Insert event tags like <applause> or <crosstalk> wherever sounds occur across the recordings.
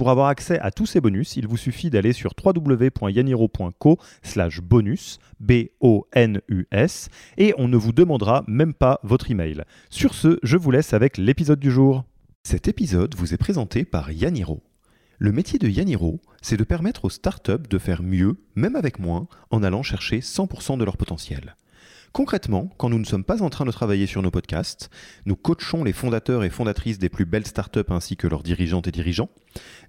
Pour avoir accès à tous ces bonus, il vous suffit d'aller sur www.yaniro.co slash bonus, B-O-N-U-S, et on ne vous demandera même pas votre email. Sur ce, je vous laisse avec l'épisode du jour. Cet épisode vous est présenté par Yaniro. Le métier de Yaniro, c'est de permettre aux startups de faire mieux, même avec moins, en allant chercher 100% de leur potentiel. Concrètement, quand nous ne sommes pas en train de travailler sur nos podcasts, nous coachons les fondateurs et fondatrices des plus belles startups ainsi que leurs dirigeantes et dirigeants.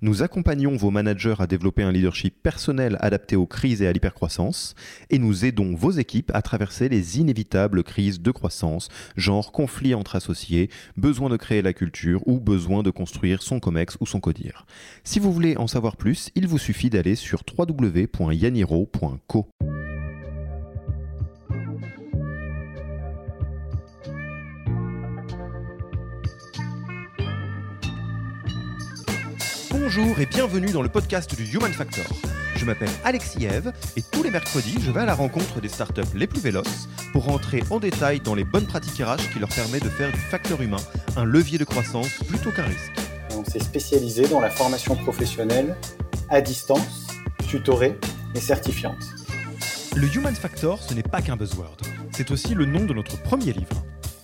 Nous accompagnons vos managers à développer un leadership personnel adapté aux crises et à l'hypercroissance. Et nous aidons vos équipes à traverser les inévitables crises de croissance, genre conflit entre associés, besoin de créer la culture ou besoin de construire son COMEX ou son CODIR. Si vous voulez en savoir plus, il vous suffit d'aller sur www.yaniro.co. Bonjour et bienvenue dans le podcast du Human Factor. Je m'appelle Alexis Eve et tous les mercredis, je vais à la rencontre des startups les plus véloces pour rentrer en détail dans les bonnes pratiques RH qui leur permet de faire du facteur humain un levier de croissance plutôt qu'un risque. On s'est spécialisé dans la formation professionnelle à distance, tutorée et certifiante. Le Human Factor, ce n'est pas qu'un buzzword, c'est aussi le nom de notre premier livre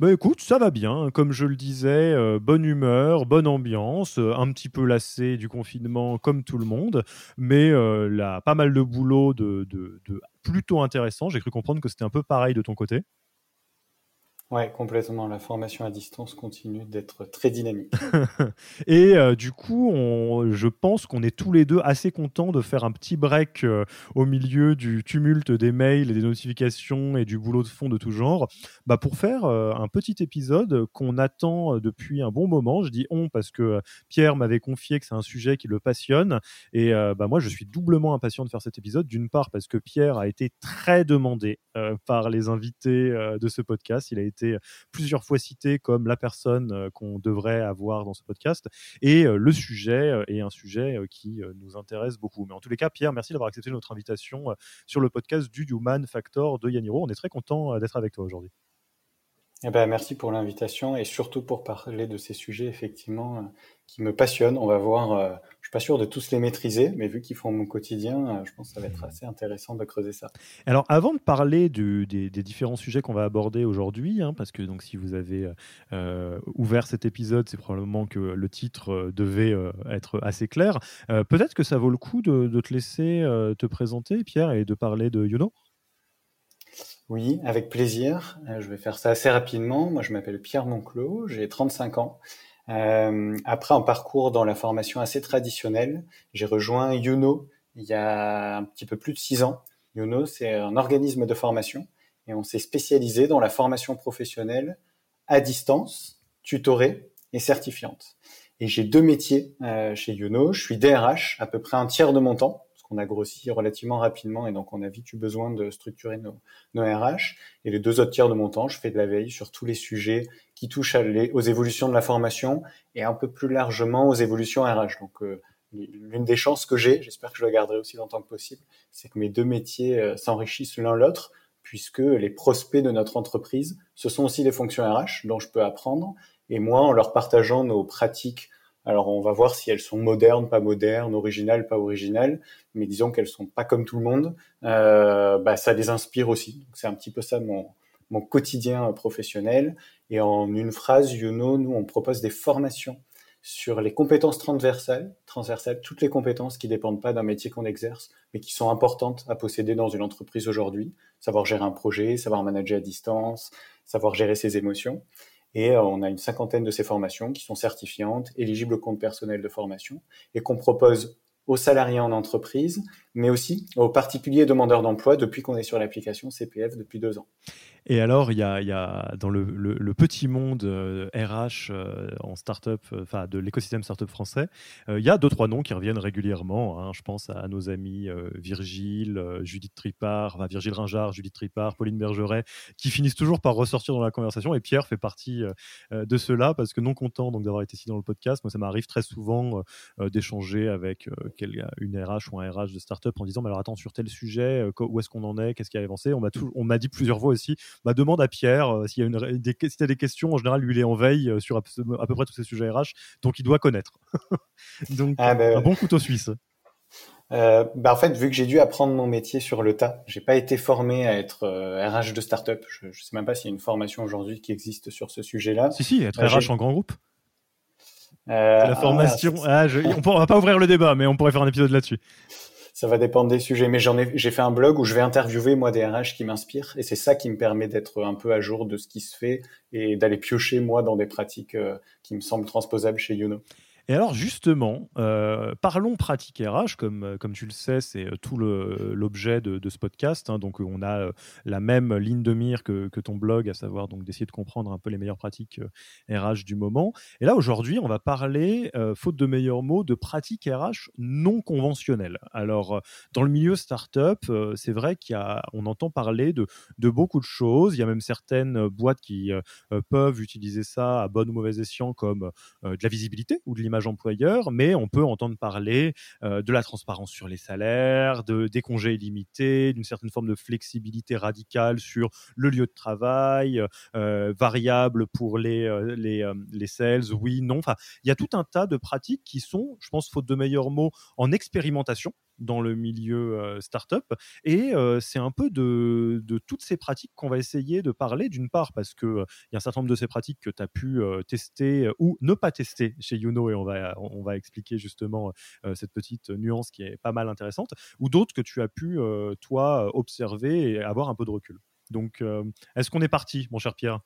Bah écoute, ça va bien. Comme je le disais, euh, bonne humeur, bonne ambiance, euh, un petit peu lassé du confinement comme tout le monde, mais euh, là, pas mal de boulot de, de plutôt intéressant. J'ai cru comprendre que c'était un peu pareil de ton côté. Ouais, complètement. La formation à distance continue d'être très dynamique. <laughs> et euh, du coup, on, je pense qu'on est tous les deux assez contents de faire un petit break euh, au milieu du tumulte des mails et des notifications et du boulot de fond de tout genre, bah, pour faire euh, un petit épisode qu'on attend depuis un bon moment. Je dis on parce que Pierre m'avait confié que c'est un sujet qui le passionne. Et bah, moi, je suis doublement impatient de faire cet épisode. D'une part, parce que Pierre a été très demandé par les invités de ce podcast. Il a été plusieurs fois cité comme la personne euh, qu'on devrait avoir dans ce podcast. Et euh, le sujet euh, est un sujet qui nous intéresse beaucoup. Mais en tous les cas, Pierre, merci d'avoir accepté notre invitation sur le podcast du Human Factor de Yaniro. On est très content d'être avec toi aujourd'hui. Eh ben, merci pour l'invitation et surtout pour parler de ces sujets effectivement qui me passionnent. On va voir suis pas sûr de tous les maîtriser, mais vu qu'ils font mon quotidien, euh, je pense que ça va être assez intéressant de creuser ça. Alors, avant de parler des, différents sujets qu'on va aborder aujourd'hui, hein, parce que donc si vous avez euh, ouvert cet épisode, c'est probablement que le titre euh, devait être assez clair. Peut-être que ça vaut le coup de, de te laisser te présenter, Pierre, et de parler de Yono? Oui, avec plaisir. Je vais faire ça assez rapidement. Moi, je m'appelle Pierre Monclos, j'ai 35 ans. Euh, après un parcours dans la formation assez traditionnelle, j'ai rejoint Youno il y a un petit peu plus de six ans. Youno, c'est un organisme de formation et on s'est spécialisé dans la formation professionnelle à distance, tutorée et certifiante. Et j'ai deux métiers euh, chez Youno. Je suis DRH, à peu près un tiers de mon temps, qu'on a grossi relativement rapidement et donc on a vite eu besoin de structurer nos, nos RH. Et les deux autres tiers de mon temps, je fais de la veille sur tous les sujets qui touche aux évolutions de la formation et un peu plus largement aux évolutions RH. Donc, euh, l'une des chances que j'ai, j'espère que je le garderai aussi longtemps que possible, c'est que mes deux métiers euh, s'enrichissent l'un l'autre, puisque les prospects de notre entreprise, ce sont aussi les fonctions RH dont je peux apprendre. Et moi, en leur partageant nos pratiques, alors on va voir si elles sont modernes, pas modernes, originales, pas originales, mais disons qu'elles sont pas comme tout le monde, euh, bah, ça les inspire aussi. C'est un petit peu ça mon, mon quotidien professionnel. Et en une phrase, Youno, nous, on propose des formations sur les compétences transversales, transversales, toutes les compétences qui dépendent pas d'un métier qu'on exerce, mais qui sont importantes à posséder dans une entreprise aujourd'hui. Savoir gérer un projet, savoir manager à distance, savoir gérer ses émotions. Et euh, on a une cinquantaine de ces formations qui sont certifiantes, éligibles au compte personnel de formation, et qu'on propose aux salariés en entreprise, mais aussi aux particuliers demandeurs d'emploi depuis qu'on est sur l'application CPF depuis deux ans. Et alors, il y a, dans le, petit monde RH euh, euh, en startup, euh, enfin de l'écosystème startup français, il y a deux trois noms qui reviennent régulièrement. Hein. Je pense à nos amis Virgile, Judith Tripart, enfin Virgile Ringard, Judith Tripart, Pauline Bergeret, qui finissent toujours par ressortir dans la conversation. Et Pierre fait partie de cela parce que non content donc d'avoir été ici dans le podcast, moi ça m'arrive très souvent d'échanger avec une RH ou un RH de startup en disant mais alors attends sur tel sujet, où est-ce qu'on en est, qu'est-ce qui a avancé? On m'a dit plusieurs fois aussi bah, demande à Pierre euh, s'il y a une, des, si des questions. En général, lui, il est en veille euh, sur à, peu près tous ces sujets RH, donc il doit connaître. <laughs> donc, ah, bah, un bon couteau suisse. Euh, bah en fait, vu que j'ai dû apprendre mon métier sur le tas, j'ai pas été formé à être RH de start-up. Je, ne sais même pas s'il y a une formation aujourd'hui qui existe sur ce sujet-là. Si, si, être RH en grand groupe. la formation. Ah, on, ne va pas ouvrir le débat, mais on pourrait faire un épisode là-dessus ça va dépendre des sujets. Mais j'en ai, j'ai fait un blog où je vais interviewer moi des RH qui m'inspirent, et c'est ça qui me permet d'être un peu à jour de ce qui se fait et d'aller piocher moi dans des pratiques euh, qui me semblent transposables chez Youno. Et alors justement, euh, parlons pratique RH, comme, euh, comme tu le sais, c'est euh, tout l'objet de, ce podcast. Hein. donc on a la même ligne de mire que, ton blog, à savoir donc d'essayer de comprendre un peu les meilleures pratiques RH du moment. Et là aujourd'hui, on va parler, faute de meilleurs mots, de pratiques RH non conventionnelles. Alors dans le milieu startup, c'est vrai qu'on entend parler de, de, beaucoup de choses. Il y a même certaines boîtes qui peuvent utiliser ça à bon ou mauvais escient comme de la visibilité ou de l'image employeur, mais on peut entendre parler euh, de la transparence sur les salaires, de, des congés illimités, d'une certaine forme de flexibilité radicale sur le lieu de travail, euh, variable pour les, euh, les, les, sales, oui, non. Enfin, il y a tout un tas de pratiques qui sont, je pense, faute de meilleurs mots, en expérimentation dans le milieu euh, startup. Et euh, c'est un peu de, toutes ces pratiques qu'on va essayer de parler, d'une part parce qu'il euh, il y a un certain nombre de ces pratiques que tu as pu tester ou ne pas tester chez Youno, et on va, on va expliquer justement cette petite nuance qui est pas mal intéressante, ou d'autres que tu as pu, toi, observer et avoir un peu de recul. Donc, est-ce qu'on est parti, mon cher Pierre?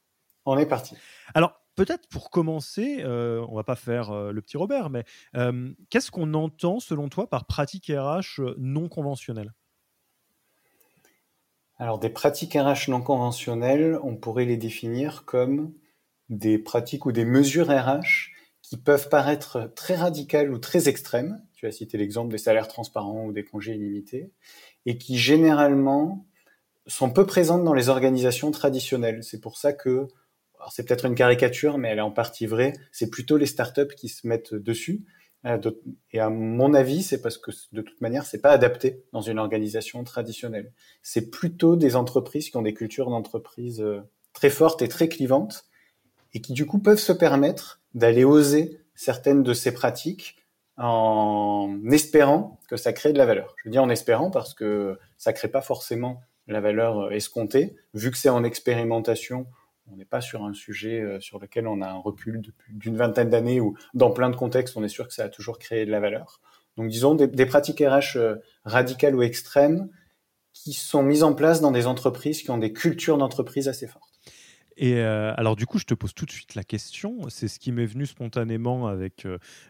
On est parti. Alors, peut-être pour commencer, euh, on va pas faire euh, le petit Robert, mais euh, qu'est-ce qu'on entend selon toi par pratique RH non conventionnelle? Alors des pratiques RH non conventionnelles, on pourrait les définir comme des pratiques ou des mesures RH qui peuvent paraître très radicales ou très extrêmes. Tu as cité l'exemple des salaires transparents ou des congés illimités, et qui généralement sont peu présentes dans les organisations traditionnelles. C'est pour ça que c'est peut-être une caricature, mais elle est en partie vraie, c'est plutôt les startups qui se mettent dessus. Euh, et à mon avis, c'est parce que de toute manière, c'est pas adapté dans une organisation traditionnelle. C'est plutôt des entreprises qui ont des cultures d'entreprise euh, très fortes et très clivantes, et qui du coup peuvent se permettre d'aller oser certaines de ces pratiques en espérant que ça crée de la valeur. Je dis en espérant parce que ça crée pas forcément la valeur escomptée, vu que c'est en expérimentation on n'est pas sur un sujet euh, sur lequel on a un recul d'une vingtaine d'années ou dans plein de contextes, on est sûr que ça a toujours créé de la valeur. Donc disons des, pratiques RH euh, radicales ou extrêmes qui sont mises en place dans des entreprises qui ont des cultures d'entreprise assez fortes. Et euh, alors du coup, je te pose tout de suite la question. C'est ce qui m'est venu spontanément avec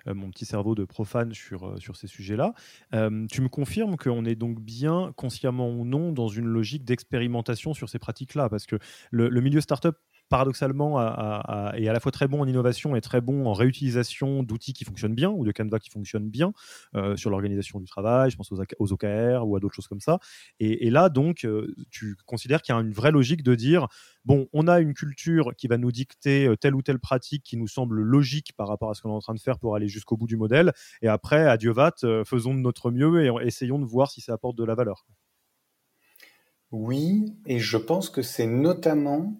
mon petit cerveau de profane sur, sur ces sujets-là. tu me confirmes qu'on est donc bien, consciemment ou non, dans une logique d'expérimentation sur ces pratiques-là? Parce que le, le milieu startup paradoxalement est à la fois très bon en innovation et très bon en réutilisation d'outils qui fonctionnent bien ou de Canva qui fonctionnent bien euh, sur l'organisation du travail, je pense aux, aux OKR ou à d'autres choses comme ça. Et, là, donc, euh, tu considères qu'il y a une vraie logique de dire, bon, on a une culture qui va nous dicter euh, telle ou telle pratique qui nous semble logique par rapport à ce qu'on est en train de faire pour aller jusqu'au bout du modèle. Et après, adieu vat, faisons de notre mieux et essayons de voir si ça apporte de la valeur. Oui, et je pense que c'est notamment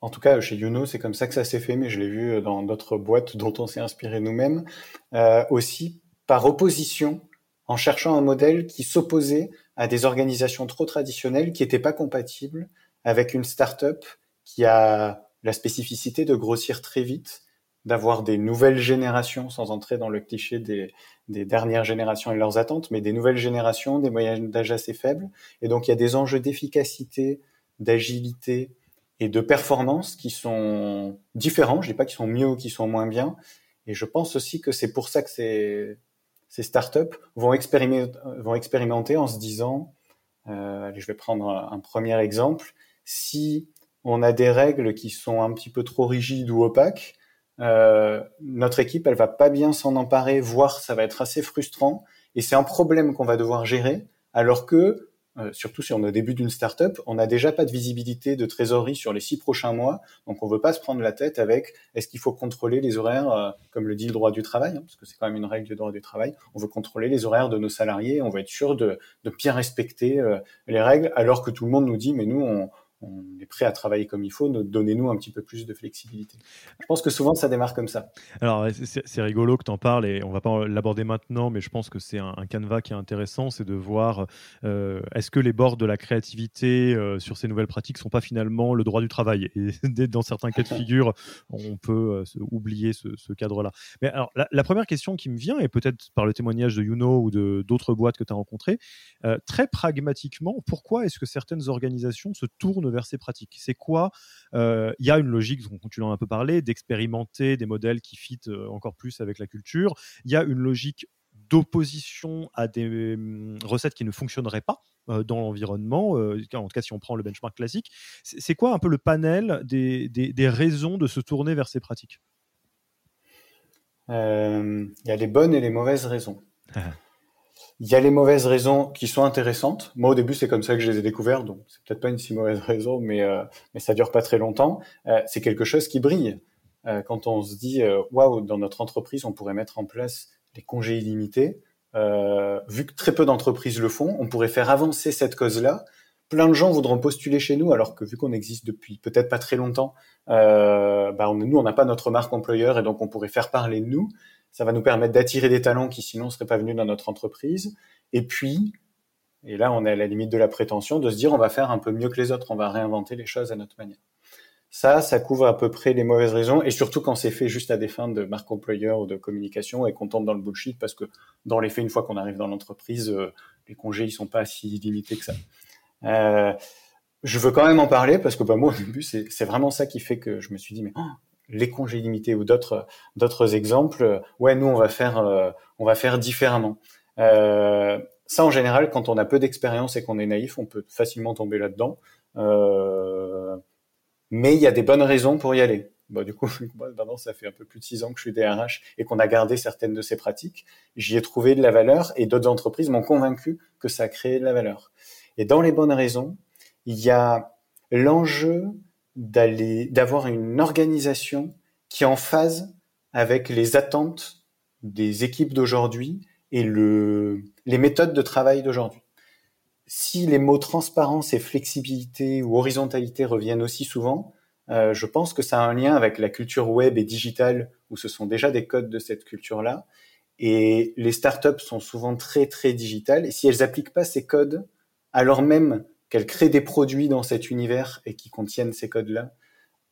en tout cas, chez Youno, c'est comme ça que ça s'est fait, mais je l'ai vu dans d'autres boîtes dont on s'est inspiré nous-mêmes, euh, aussi par opposition, en cherchant un modèle qui s'opposait à des organisations trop traditionnelles qui n'étaient pas compatibles avec une start-up qui a la spécificité de grossir très vite, d'avoir des nouvelles générations, sans entrer dans le cliché des, des, dernières générations et leurs attentes, mais des nouvelles générations, des moyens d'âge assez faibles. Et donc il y a des enjeux d'efficacité, d'agilité et de performance qui sont différents. Je dis pas qu'ils sont mieux ou qu'ils sont moins bien. Et je pense aussi que c'est pour ça que ces, ces startups vont expérimenter, vont expérimenter en se disant, euh, allez, je vais prendre un premier exemple. Si on a des règles qui sont un petit peu trop rigides ou opaques, euh, notre équipe, elle va pas bien s'en emparer, voire ça va être assez frustrant. Et c'est un problème qu'on va devoir gérer, alors que, euh, surtout si on est au début d'une startup, on n'a déjà pas de visibilité de trésorerie sur les six prochains mois. Donc on veut pas se prendre la tête avec est-ce qu'il faut contrôler les horaires, euh, comme le dit le droit du travail, hein, parce que c'est quand même une règle du droit du travail. On veut contrôler les horaires de nos salariés, on veut être sûr de, de bien respecter les règles, alors que tout le monde nous dit mais nous on on est prêt à travailler comme il faut, donnez-nous un petit peu plus de flexibilité. Je pense que souvent ça démarre comme ça. Alors c'est rigolo que tu en parles et on va pas l'aborder maintenant, mais je pense que c'est un, canevas qui est intéressant, c'est de voir euh, est-ce que les bords de la créativité euh, sur ces nouvelles pratiques sont pas finalement le droit du travail? Et <laughs> dans certains cas de figure, on peut euh, oublier ce, cadre-là. Mais alors la, première question qui me vient, et peut-être par le témoignage de Youno ou de d'autres boîtes que tu as rencontrées, très pragmatiquement, pourquoi est-ce que certaines organisations se tournent vers ces pratiques. C'est quoi euh, Il y a une logique, dont tu en as un peu parlé, d'expérimenter des modèles qui fit euh, encore plus avec la culture. Il y a une logique d'opposition à des hum, recettes qui ne fonctionneraient pas euh, dans l'environnement, en tout cas si on prend le benchmark classique. C'est quoi un peu le panel des, des, raisons de se tourner vers ces pratiques? Il y a les bonnes et les mauvaises raisons. <laughs> Il y a les mauvaises raisons qui sont intéressantes. Moi, au début, c'est comme ça que je les ai découvertes, donc c'est peut-être pas une si mauvaise <laughs> raison, mais euh, mais ça dure pas très longtemps. Euh, c'est quelque chose qui brille. Euh, quand on se dit, euh, waouh, dans notre entreprise, on pourrait mettre en place des congés illimités. Euh, vu que très peu d'entreprises le font, on pourrait faire avancer cette cause-là. Plein de gens voudront postuler chez nous, alors que vu qu'on existe depuis peut-être pas très longtemps, bah on, nous, on n'a pas notre marque employeur, et donc on pourrait faire parler de nous. Ça va nous permettre d'attirer des talents qui sinon ne seraient pas venus dans notre entreprise. Et puis, et là on est à la limite de la prétention, de se dire on va faire un peu mieux que les autres, on va réinventer les choses à notre manière. Ça, ça couvre à peu près les mauvaises raisons, et surtout quand c'est fait juste à des fins de marque employeur ou de communication, et qu'on tombe dans le bullshit, parce que dans les faits, une fois qu'on arrive dans l'entreprise, euh, les congés, ils sont pas si limités que ça. Euh, je veux quand même en parler, parce que bah, moi, au début, c'est vraiment ça qui fait que je me suis dit, mais oh, les congés limités ou d'autres d'autres exemples, ouais, nous on va faire euh, on va faire différemment. Euh, ça en général, quand on a peu d'expérience et qu'on est naïf, on peut facilement tomber là-dedans. Euh, mais il y a des bonnes raisons pour y aller. Bon, du coup, <laughs> maintenant, ça fait un peu plus de six ans que je suis DRH et qu'on a gardé certaines de ces pratiques. J'y ai trouvé de la valeur et d'autres entreprises m'ont convaincu que ça a créé de la valeur. Et dans les bonnes raisons, il y a l'enjeu d'aller, d'avoir une organisation qui est en phase avec les attentes des équipes d'aujourd'hui et le, les méthodes de travail d'aujourd'hui. Si les mots transparence et flexibilité ou horizontalité reviennent aussi souvent, euh, je pense que ça a un lien avec la culture web et digitale où ce sont déjà des codes de cette culture-là. Et les startups sont souvent très très digitales. Et si elles n'appliquent pas ces codes, alors même qu'elles créent des produits dans cet univers et qui contiennent ces codes-là,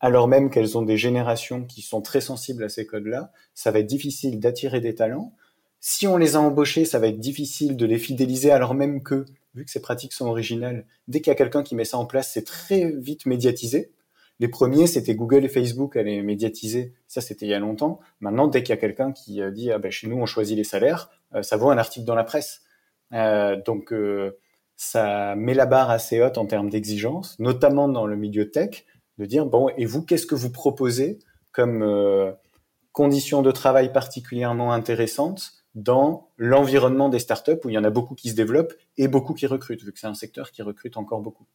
alors même qu'elles ont des générations qui sont très sensibles à ces codes-là, ça va être difficile d'attirer des talents. Si on les a embauchés, ça va être difficile de les fidéliser alors même que, vu que ces pratiques sont originales, dès qu'il y a quelqu'un qui met ça en place, c'est très vite médiatisé. Les premiers, c'était Google et Facebook à les médiatiser. Ça, c'était il y a longtemps. Maintenant, dès qu'il y a quelqu'un qui euh, dit ah ben, chez nous on choisit les salaires, euh, ça vaut un article dans la presse. Euh, donc ça met la barre assez haute en termes d'exigence, notamment dans le milieu tech, de dire bon et vous qu'est-ce que vous proposez comme euh, conditions de travail particulièrement intéressantes dans l'environnement des startups où il y en a beaucoup qui se développent et beaucoup qui recrutent vu que c'est un secteur qui recrute encore beaucoup.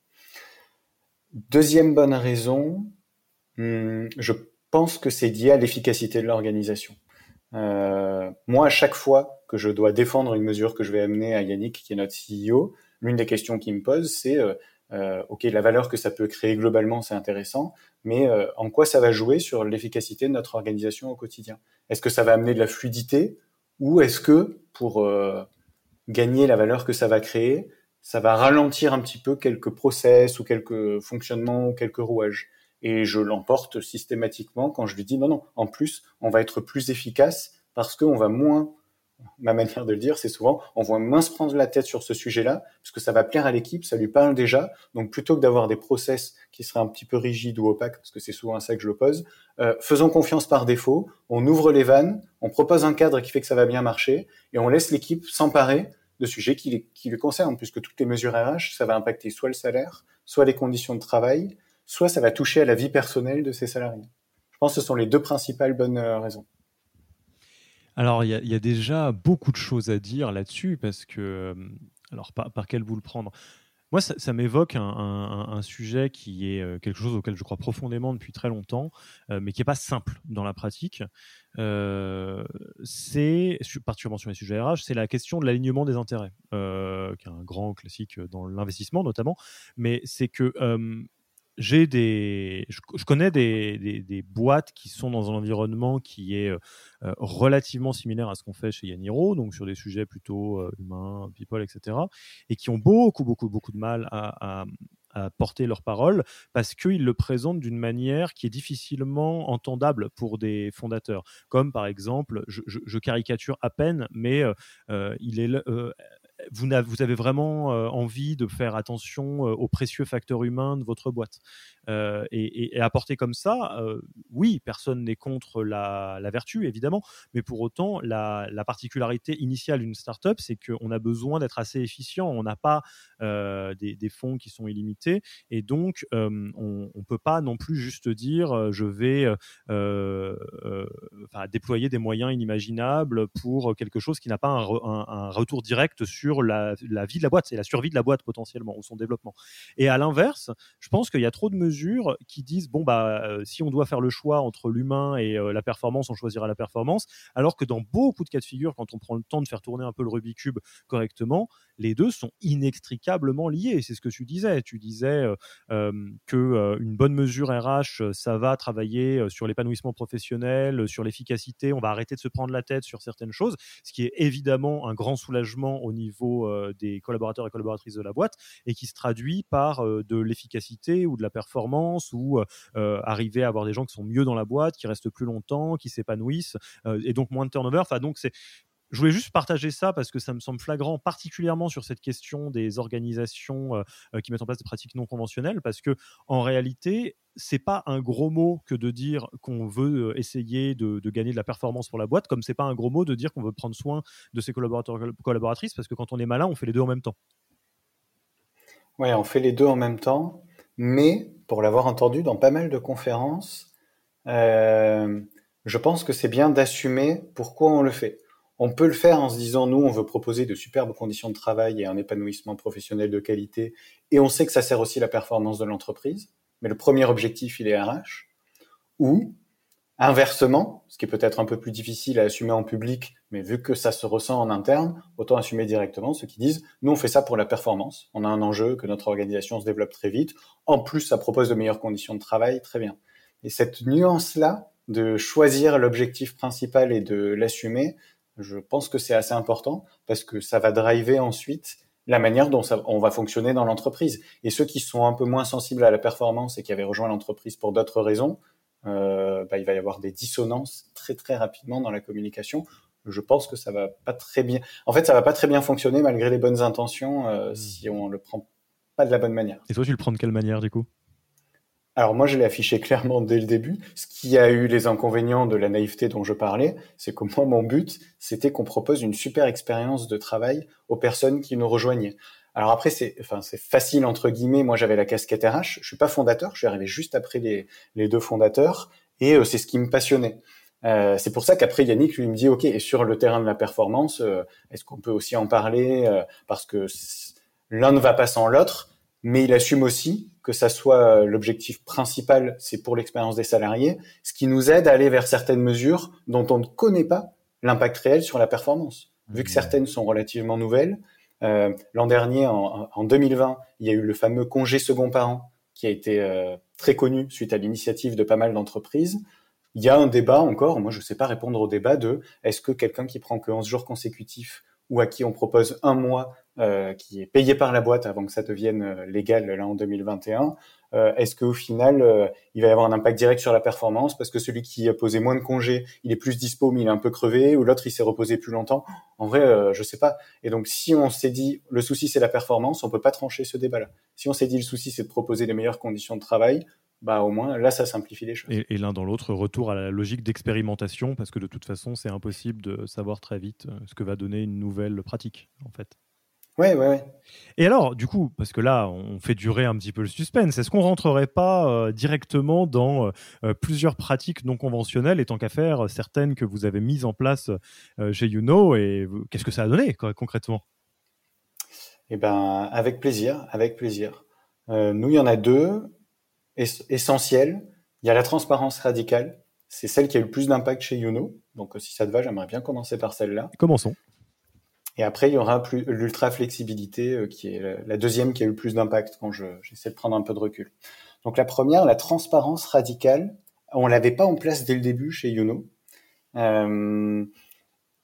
Deuxième bonne raison, hmm, je pense que c'est lié à l'efficacité de l'organisation. Euh, moi, à chaque fois que je dois défendre une mesure que je vais amener à Yannick, qui est notre CEO, l'une des questions qu'il me pose, c'est euh, euh, ok, la valeur que ça peut créer globalement, c'est intéressant, mais euh, en quoi ça va jouer sur l'efficacité de notre organisation au quotidien? Est-ce que ça va amener de la fluidité ou est-ce que pour gagner la valeur que ça va créer, ça va ralentir un petit peu quelques process ou quelques fonctionnements ou quelques rouages? Et je l'emporte systématiquement quand je lui dis non, non, en plus, on va être plus efficace parce qu'on va moins ma manière de le dire, c'est souvent, on moins se prendre la tête sur ce sujet-là, parce que ça va plaire à l'équipe, ça lui parle déjà. Donc, plutôt que d'avoir des process qui seraient un petit peu rigides ou opaques, parce que c'est souvent à ça que je l'oppose, euh, faisons confiance par défaut, on ouvre les vannes, on propose un cadre qui fait que ça va bien marcher, et on laisse l'équipe s'emparer de sujets qui, qui le concernent, puisque toutes les mesures RH, ça va impacter soit le salaire, soit les conditions de travail, soit ça va toucher à la vie personnelle de ses salariés. Je pense que ce sont les deux principales bonnes euh, raisons. Alors, il y, a déjà beaucoup de choses à dire là-dessus, parce que, euh, alors, par, quel bout le prendre? Moi, ça, m'évoque un, sujet qui est euh, quelque chose auquel je crois profondément depuis très longtemps, euh, mais qui n'est pas simple dans la pratique. c'est, particulièrement sur les sujets RH, c'est la question de l'alignement des intérêts, qui est un grand classique dans l'investissement notamment, mais c'est que j'ai des, je, connais des, des, boîtes qui sont dans un environnement qui est euh, relativement similaire à ce qu'on fait chez Yaniro, donc sur des sujets plutôt euh, humains, people, etc., et qui ont beaucoup, beaucoup, beaucoup de mal à, porter leur parole parce qu'ils le présentent d'une manière qui est difficilement entendable pour des fondateurs. Comme par exemple, je, caricature à peine, mais euh, il est vous, avez, vraiment euh, envie de faire attention euh, aux précieux facteurs humains de votre boîte. Euh, et, apporter comme ça, oui, personne n'est contre la, vertu, évidemment, mais pour autant, la, particularité initiale d'une startup, c'est qu'on a besoin d'être assez efficient. On n'a pas des, fonds qui sont illimités, et donc on ne peut pas non plus juste dire je vais déployer des moyens inimaginables pour quelque chose qui n'a pas un retour direct sur la, vie de la boîte, c'est la survie de la boîte potentiellement ou son développement. Et à l'inverse, je pense qu'il y a trop de mesures qui disent bon bah euh, si on doit faire le choix entre l'humain et euh, la performance, on choisira la performance, alors que dans beaucoup de cas de figure, quand on prend le temps de faire tourner un peu le Rubik's cube correctement, les deux sont inextricablement liés. C'est ce que tu disais. Tu disais euh, que une bonne mesure RH, ça va travailler sur l'épanouissement professionnel, sur l'efficacité. On va arrêter de se prendre la tête sur certaines choses, ce qui est évidemment un grand soulagement au niveau euh, des collaborateurs et collaboratrices de la boîte et qui se traduit par euh, de l'efficacité ou de la performance ou euh, arriver à avoir des gens qui sont mieux dans la boîte, qui restent plus longtemps, qui s'épanouissent et donc moins de turnover. Enfin, donc c'est je voulais juste partager ça parce que ça me semble flagrant, particulièrement sur cette question des organisations qui mettent en place des pratiques non conventionnelles, parce que en réalité, c'est pas un gros mot que de dire qu'on veut essayer de, gagner de la performance pour la boîte, comme c'est pas un gros mot de dire qu'on veut prendre soin de ses collaborateurs collaboratrices, parce que quand on est malin, on fait les deux en même temps. Ouais, on fait les deux en même temps, mais pour l'avoir entendu dans pas mal de conférences, je pense que c'est bien d'assumer pourquoi on le fait. On peut le faire en se disant, nous, on veut proposer de superbes conditions de travail et un épanouissement professionnel de qualité, et on sait que ça sert aussi la performance de l'entreprise, mais le premier objectif, il est RH. Ou, inversement, ce qui est peut-être un peu plus difficile à assumer en public, mais vu que ça se ressent en interne, autant assumer directement ceux qui disent, nous, on fait ça pour la performance, on a un enjeu, que notre organisation se développe très vite, en plus, ça propose de meilleures conditions de travail, très bien. Et cette nuance-là, de choisir l'objectif principal et de l'assumer, je pense que c'est assez important parce que ça va driver ensuite la manière dont ça, on va fonctionner dans l'entreprise. Et ceux qui sont un peu moins sensibles à la performance et qui avaient rejoint l'entreprise pour d'autres raisons, euh, bah, il va y avoir des dissonances très très rapidement dans la communication. Je pense que ça va pas très bien. En fait, ça va pas très bien fonctionner malgré les bonnes intentions euh, mmh. si on le prend pas de la bonne manière. Et toi, tu le prends de quelle manière du coup? Alors moi, je l'ai affiché clairement dès le début. Ce qui a eu les inconvénients de la naïveté dont je parlais, c'est que moi, mon but, c'était qu'on propose une super expérience de travail aux personnes qui nous rejoignaient. Alors après, c'est, enfin, facile entre guillemets. Moi, j'avais la casquette RH. Je suis pas fondateur. Je suis arrivé juste après les, deux fondateurs, et euh, c'est ce qui me passionnait. Euh, c'est pour ça qu'après Yannick lui me dit ok et sur le terrain de la performance euh, est-ce qu'on peut aussi en parler parce que l'un ne va pas sans l'autre? Mais il assume aussi que ça soit euh, l'objectif principal, c'est pour l'expérience des salariés, ce qui nous aide à aller vers certaines mesures dont on ne connaît pas l'impact réel sur la performance. Vu que mmh. certaines sont relativement nouvelles, euh, l'an dernier, en, en, 2020, il y a eu le fameux congé second parent qui a été euh, très connu suite à l'initiative de pas mal d'entreprises. Il y a un débat encore, moi je ne sais pas répondre au débat de est-ce que quelqu'un qui prend que 11 jours consécutifs ou à qui on propose un mois euh, qui est payé par la boîte avant que ça devienne euh, légal là en 2021 euh, Est-ce qu'au final, euh, il va y avoir un impact direct sur la performance? Parce que celui qui a posé moins de congés, il est plus dispo mais il est un peu crevé, ou l'autre il s'est reposé plus longtemps? En vrai, euh, je sais pas. Et donc, si on s'est dit le souci c'est la performance, on peut pas trancher ce débat-là. Si on s'est dit le souci c'est de proposer les meilleures conditions de travail, bah au moins là ça simplifie les choses. Et, et l'un dans l'autre, retour à la logique d'expérimentation parce que de toute façon, c'est impossible de savoir très vite ce que va donner une nouvelle pratique en fait. Ouais, ouais, ouais. Et alors, du coup, parce que là, on fait durer un petit peu le suspense, est-ce qu'on rentrerait pas euh, directement dans euh, plusieurs pratiques non conventionnelles et tant qu'à faire, certaines que vous avez mises en place euh, chez YouKnow et qu'est-ce que ça a donné quoi, concrètement? Eh ben, avec plaisir, avec plaisir. nous, il y en a deux ess essentielles. Il y a la transparence radicale. C'est celle qui a eu le plus d'impact chez YouKnow. Donc, si ça te va, j'aimerais bien commencer par celle-là. Commençons. Et après, il y aura l'ultra flexibilité, euh, qui est la deuxième qui a eu le plus d'impact quand j'essaie de prendre un peu de recul. Donc la première, la transparence radicale, on l'avait pas en place dès le début chez Youno. Euh,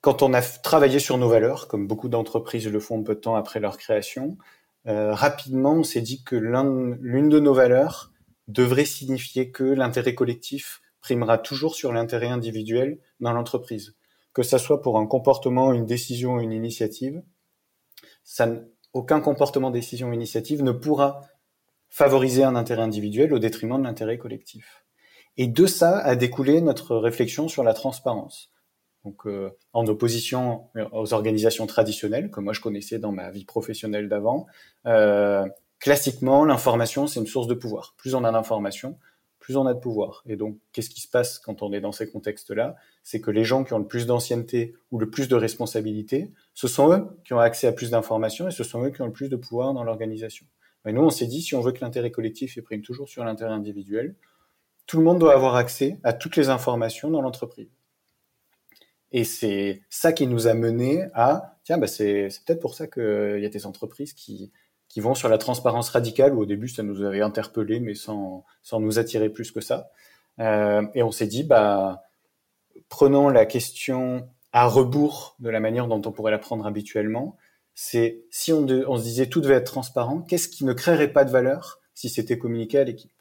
quand on a travaillé sur nos valeurs, comme beaucoup d'entreprises le font peu de temps après leur création, euh, rapidement, on s'est dit que l'une de nos valeurs devrait signifier que l'intérêt collectif primera toujours sur l'intérêt individuel dans l'entreprise que ça soit pour un comportement, une décision, une initiative, aucun comportement, décision, initiative ne pourra favoriser un intérêt individuel au détriment de l'intérêt collectif. Et de ça a découlé notre réflexion sur la transparence. Donc, euh, en opposition aux organisations traditionnelles, que moi je connaissais dans ma vie professionnelle d'avant, euh, classiquement, l'information, c'est une source de pouvoir. Plus on a d'informations, plus on a de pouvoir. Et donc, qu'est-ce qui se passe quand on est dans ces contextes-là? C'est que les gens qui ont le plus d'ancienneté ou le plus de responsabilité, ce sont eux qui ont accès à plus d'informations et ce sont eux qui ont le plus de pouvoir dans l'organisation. Mais nous, on s'est dit, si on veut que l'intérêt collectif prime toujours sur l'intérêt individuel, tout le monde doit avoir accès à toutes les informations dans l'entreprise. Et c'est ça qui nous a mené à, tiens, bah c'est peut-être pour ça qu'il y a des entreprises qui qui vont sur la transparence radicale, où au début ça nous avait interpellé, mais sans, sans nous attirer plus que ça. Euh, et on s'est dit, bah, prenons la question à rebours de la manière dont on pourrait la prendre habituellement. C'est si on, on se disait tout devait être transparent, qu'est-ce qui ne créerait pas de valeur si c'était communiqué à l'équipe?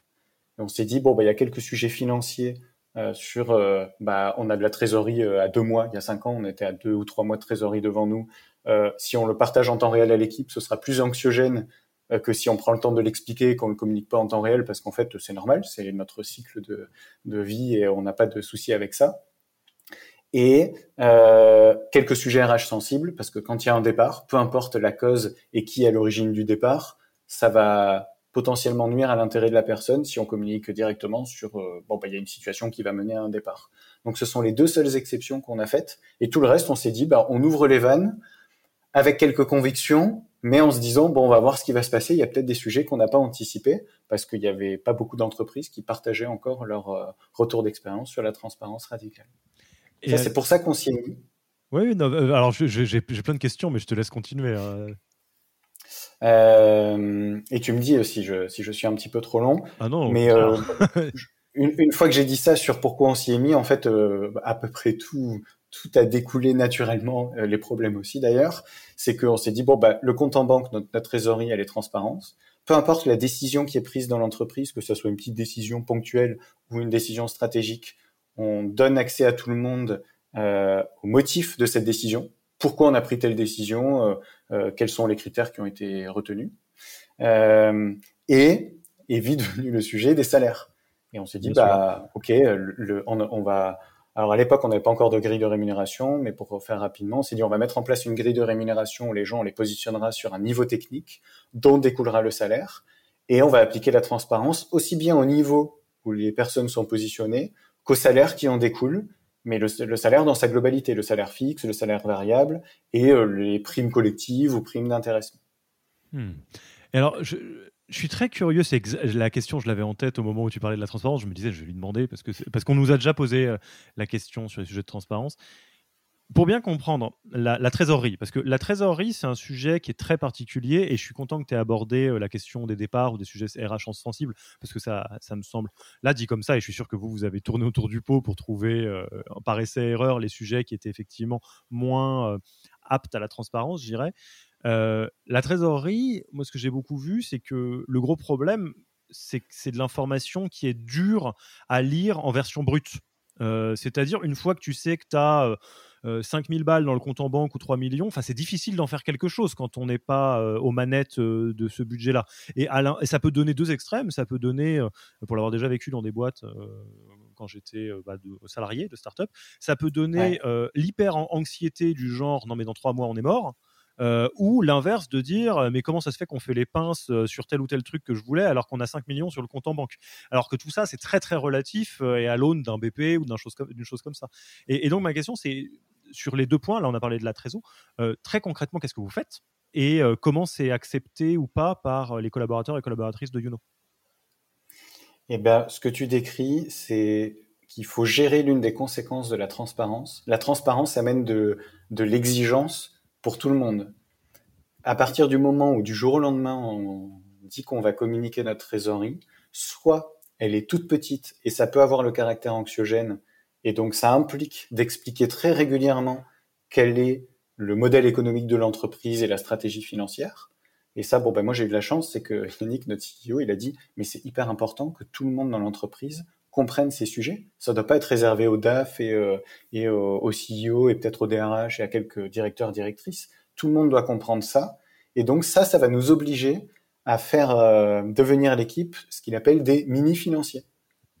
Et on s'est dit, bon, bah, il y a quelques sujets financiers euh, sur, euh, bah, on a de la trésorerie euh, à deux mois. Il y a cinq ans, on était à deux ou trois mois de trésorerie devant nous. Euh, si on le partage en temps réel à l'équipe, ce sera plus anxiogène euh, que si on prend le temps de l'expliquer et qu'on ne le communique pas en temps réel, parce qu'en fait, c'est normal, c'est notre cycle de, de, vie et on n'a pas de souci avec ça. Et euh, quelques sujets RH sensibles, parce que quand il y a un départ, peu importe la cause et qui est à l'origine du départ, ça va potentiellement nuire à l'intérêt de la personne si on communique directement sur euh, bon bah il y a une situation qui va mener à un départ. Donc ce sont les deux seules exceptions qu'on a faites et tout le reste on s'est dit bah on ouvre les vannes, avec quelques convictions, mais en se disant bon, on va voir ce qui va se passer. Il y a peut-être des sujets qu'on n'a pas anticipés parce qu'il n'y avait pas beaucoup d'entreprises qui partageaient encore leur euh, retour d'expérience sur la transparence radicale. Et c'est pour ça qu'on s'y est mis. Oui, non, euh, alors j'ai plein de questions, mais je te laisse continuer. Hein. Euh, et tu me dis si je, si je suis un petit peu trop long. Ah non. Mais euh, <laughs> une, une, fois que j'ai dit ça sur pourquoi on s'y est mis, en fait, euh, à peu près tout, tout a découlé naturellement, euh, les problèmes aussi d'ailleurs, c'est qu'on s'est dit, bon, bah, le compte en banque, notre, notre, trésorerie, elle est transparente. Peu importe la décision qui est prise dans l'entreprise, que ce soit une petite décision ponctuelle ou une décision stratégique, on donne accès à tout le monde euh, au motif de cette décision. Pourquoi on a pris telle décision euh, euh Quels sont les critères qui ont été retenus euh, Et est vite venu le sujet des salaires. Et on s'est dit, Bien bah, sûr. ok, le, on, on va alors à l'époque, on n'avait pas encore de grille de rémunération, mais pour faire rapidement, on s'est dit on va mettre en place une grille de rémunération où les gens on les positionnera sur un niveau technique dont découlera le salaire, et on va appliquer la transparence aussi bien au niveau où les personnes sont positionnées qu'au salaire qui en découle, mais le, salaire dans sa globalité, le salaire fixe, le salaire variable et euh, les primes collectives ou primes d'intéressement. Hmm. Alors, je, je suis très curieux. C'est la question, je l'avais en tête au moment où tu parlais de la transparence. Je me disais, je vais lui demander parce que parce qu'on nous a déjà posé euh, la question sur les sujets de transparence. Pour bien comprendre la, trésorerie, parce que la trésorerie, c'est un sujet qui est très particulier et je suis content que tu aies abordé euh, la question des départs ou des sujets RH sensibles parce que ça, ça me semble, là dit comme ça, et je suis sûr que vous, vous avez tourné autour du pot pour trouver, euh, par essai-erreur, les sujets qui étaient effectivement moins apte à la transparence, je dirais. La trésorerie, moi, ce que j'ai beaucoup vu, c'est que le gros problème, c'est que c'est de l'information qui est dure à lire en version brute. C'est-à-dire, une fois que tu sais que tu as 5000 balles dans le compte en banque ou 3 millions, c'est difficile d'en faire quelque chose quand on n'est pas aux manettes de ce budget-là. Et, et, ça peut donner deux extrêmes. Ça peut donner, pour l'avoir déjà vécu dans des boîtes quand j'étais bah, salarié de start-up, ça peut donner l'hyper-anxiété du genre non, mais dans trois mois, on est mort. Euh, ou l'inverse de dire euh, mais comment ça se fait qu'on fait les pinces euh, sur tel ou tel truc que je voulais alors qu'on a 5 millions sur le compte en banque? Alors que tout ça c'est très très relatif et à l'aune d'un BP ou d'une chose, comme, ça. Et, donc ma question c'est sur les deux points là on a parlé de la trésor très concrètement qu'est-ce que vous faites? Et comment c'est accepté ou pas par les collaborateurs et collaboratrices de Youno? Eh ben, ce que tu décris, c'est qu'il faut gérer l'une des conséquences de la transparence. La transparence amène de l'exigence pour tout le monde. À partir du moment où du jour au lendemain on dit qu'on va communiquer notre trésorerie, soit elle est toute petite et ça peut avoir le caractère anxiogène et donc ça implique d'expliquer très régulièrement quel est le modèle économique de l'entreprise et la stratégie financière. Et ça, bon, ben moi j'ai eu de la chance, c'est que <laughs> Yannick, notre CEO, il a dit, mais c'est hyper important que tout le monde dans l'entreprise comprenne ces sujets. Ça ne doit pas être réservé au DAF et, euh, et au, CEO et peut-être au DRH et à quelques directeurs, directrices. Tout le monde doit comprendre ça. Et donc ça, ça va nous obliger à faire euh, devenir l'équipe ce qu'il appelle des mini-financiers.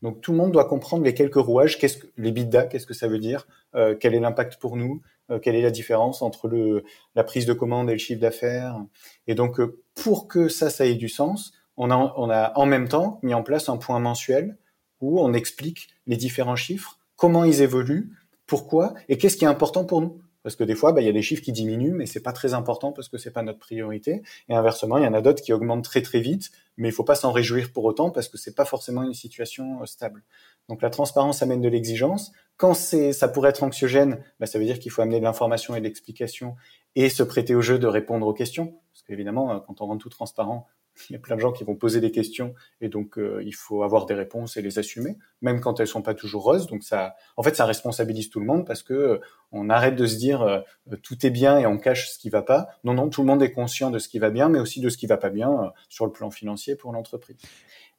Donc tout le monde doit comprendre les quelques rouages, qu'est-ce que les bidas, qu'est-ce que ça veut dire, euh, quel est l'impact pour nous, quelle est la différence entre le, la prise de commande et le chiffre d'affaires. Et donc pour que ça, ça ait du sens, on a, on a en même temps mis en place un point mensuel où on explique les différents chiffres, comment ils évoluent, pourquoi et qu'est-ce qui est important pour nous. Parce que des fois, bah, il y a des chiffres qui diminuent, mais c'est pas très important parce que c'est pas notre priorité. Et inversement, il y en a d'autres qui augmentent très très vite, mais il faut pas s'en réjouir pour autant parce que c'est pas forcément une situation euh, stable. Donc la transparence amène de l'exigence. Quand ça pourrait être anxiogène, bah, ça veut dire qu'il faut amener de l'information et de l'explication et se prêter au jeu de répondre aux questions. Parce qu'évidemment, euh, quand on rend tout transparent, il y a plein de gens qui vont poser des questions et donc euh, il faut avoir des réponses et les assumer, même quand elles sont pas toujours roses. Donc ça, en fait, ça responsabilise tout le monde parce que euh, on arrête de se dire euh, tout est bien et on cache ce qui va pas. Non, non, tout le monde est conscient de ce qui va bien, mais aussi de ce qui va pas bien sur le plan financier pour l'entreprise.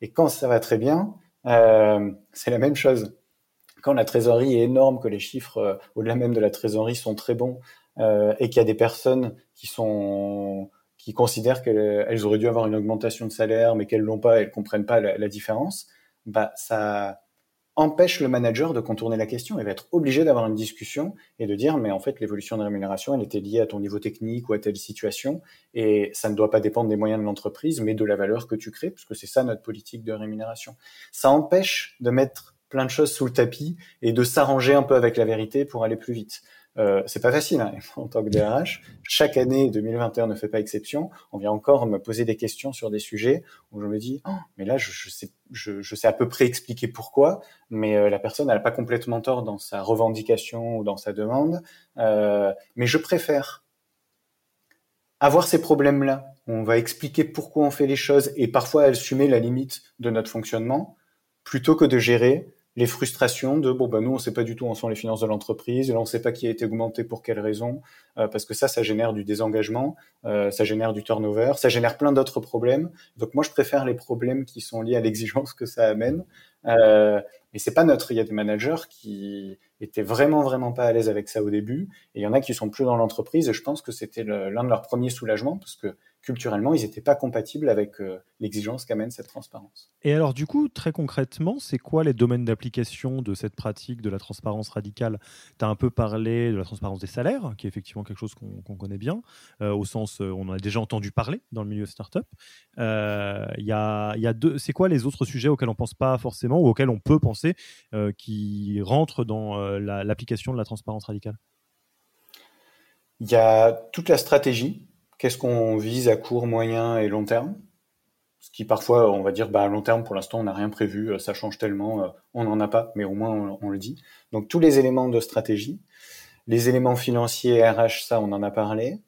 Et quand ça va très bien, c'est la même chose. Quand la trésorerie est énorme, que les chiffres au-delà même de la trésorerie sont très bons et qu'il y a des personnes qui sont qui considèrent qu'elles auraient dû avoir une augmentation de salaire, mais qu'elles l'ont pas, elles comprennent pas la, différence, bah ça empêche le manager de contourner la question. Il va être obligé d'avoir une discussion et de dire, mais en fait, l'évolution de rémunération, elle était liée à ton niveau technique ou à telle situation, et ça ne doit pas dépendre des moyens de l'entreprise, mais de la valeur que tu crées, parce que c'est ça notre politique de rémunération. Ça empêche de mettre plein de choses sous le tapis et de s'arranger un peu avec la vérité pour aller plus vite. Euh, c'est pas facile hein, <laughs> en tant que DRH. Chaque année 2021 ne fait pas exception. On vient encore me poser des questions sur des sujets où je me dis, oh, mais là je, sais à peu près expliquer pourquoi, mais euh, la personne n'a pas complètement tort dans sa revendication ou dans sa demande. Euh, mais je préfère avoir ces problèmes-là. On va expliquer pourquoi on fait les choses et parfois assumer la limite de notre fonctionnement, plutôt que de gérer les frustrations de bon ben nous on sait pas du tout où sont les finances de l'entreprise là on sait pas qui a été augmenté pour quelle raison euh, parce que ça ça génère du désengagement euh, ça génère du turnover ça génère plein d'autres problèmes. Donc moi je préfère les problèmes qui sont liés à l'exigence que ça amène euh, mais c'est pas neutre. Il y a des managers qui étaient vraiment vraiment pas à l'aise avec ça au début et il y en a qui sont plus dans l'entreprise et je pense que c'était l'un de leurs premiers soulagements parce que culturellement, ils n'étaient pas compatibles avec euh, l'exigence qu'amène cette transparence. Et alors, du coup, très concrètement, c'est quoi les domaines d'application de cette pratique de la transparence radicale? Tu as un peu parlé de la transparence des salaires, qui est effectivement quelque chose qu'on connaît bien, euh, au sens, euh, on en a déjà entendu parler dans le milieu startup. Il y a, y a deux, c'est quoi les autres sujets auxquels on pense pas forcément ou auxquels on peut penser qui rentrent dans l'application de la transparence radicale? Il y a toute la stratégie qu'est-ce qu'on vise à court, moyen et long terme? Ce qui parfois, on va dire, bah, à long terme, pour l'instant, on n'a rien prévu, euh, ça change tellement, euh, on n'en a pas, mais au moins on, le dit. Donc tous les éléments de stratégie, les éléments financiers, RH, ça, on en a parlé.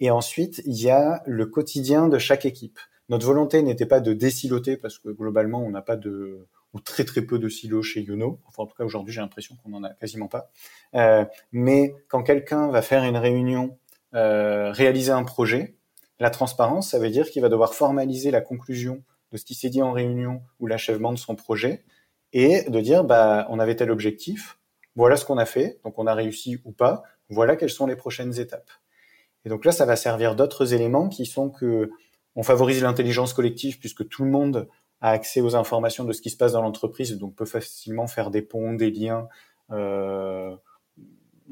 Et ensuite, il y a le quotidien de chaque équipe. Notre volonté n'était pas de désiloter, parce que globalement, on n'a pas de, ou très très peu de silos chez Youno. Enfin, en tout cas, aujourd'hui, j'ai l'impression qu'on n'en a quasiment pas. Euh, mais quand quelqu'un va faire une réunion réaliser un projet. La transparence, ça veut dire qu'il va devoir formaliser la conclusion de ce qui s'est dit en réunion ou l'achèvement de son projet et de dire bah on avait tel objectif, voilà ce qu'on a fait, donc on a réussi ou pas, voilà quelles sont les prochaines étapes. Et donc là, ça va servir d'autres éléments qui sont que on favorise l'intelligence collective puisque tout le monde a accès aux informations de ce qui se passe dans l'entreprise, donc peut facilement faire des ponts, des liens. Euh,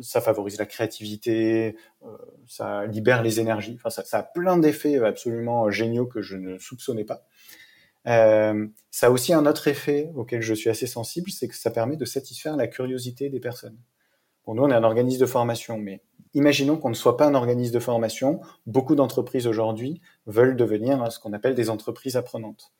ça favorise la créativité, euh, ça libère les énergies. Enfin, ça, ça a plein d'effets absolument géniaux que je ne soupçonnais pas. Euh, ça a aussi un autre effet auquel je suis assez sensible, c'est que ça permet de satisfaire la curiosité des personnes. Bon, nous, on est un organisme de formation, mais imaginons qu'on ne soit pas un organisme de formation. Beaucoup d'entreprises aujourd'hui veulent devenir hein, ce qu'on appelle des entreprises apprenantes.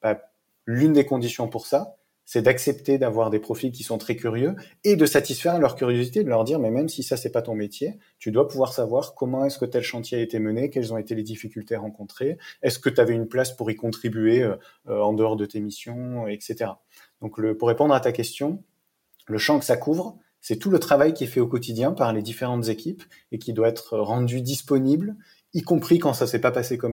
Bah, L'une des conditions pour ça, c'est d'accepter d'avoir des profils qui sont très curieux et de satisfaire leur curiosité, de leur dire mais même si ça c'est pas ton métier, tu dois pouvoir savoir comment est-ce que tel chantier a été mené, quelles ont été les difficultés rencontrées, est-ce que tu avais une place pour y contribuer euh, euh, en dehors de tes missions, etc. Donc pour répondre à ta question, le champ que ça couvre, c'est tout le travail qui est fait au quotidien par les différentes équipes et qui doit être rendu disponible, y compris quand ça s'est pas passé comme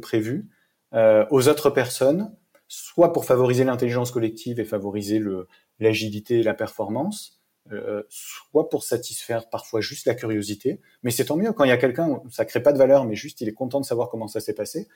prévu euh, aux autres personnes, soit pour favoriser l'intelligence collective et favoriser l'agilité et la performance, euh, soit pour satisfaire parfois juste la curiosité. Mais c'est tant mieux quand il y a quelqu'un, ça crée pas de valeur, mais juste il est content de savoir comment ça s'est passé.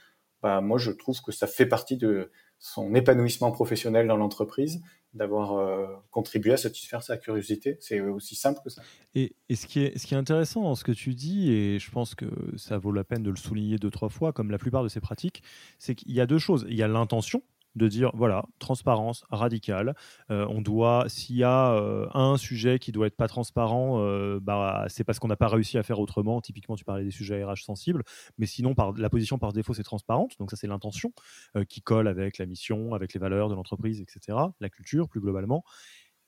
Bah, moi, je trouve que ça fait partie de son épanouissement professionnel dans l'entreprise d'avoir euh, contribué à satisfaire sa curiosité. C'est aussi simple que ça. Et, ce, qui est, ce qui est intéressant dans ce que tu dis, et je pense que ça vaut la peine de le souligner deux, trois fois, comme la plupart de ces pratiques, c'est qu'il y a deux choses. Il y a l'intention, de dire voilà, transparence radicale. Euh, on doit, s'il y a euh, un sujet qui doit être pas transparent, euh, bah, c'est parce qu'on n'a pas réussi à faire autrement. Typiquement, tu parlais des sujets RH sensibles, mais sinon, par, la position par défaut, c'est transparente. Donc, ça, c'est l'intention qui colle avec la mission, avec les valeurs de l'entreprise, etc., la culture plus globalement.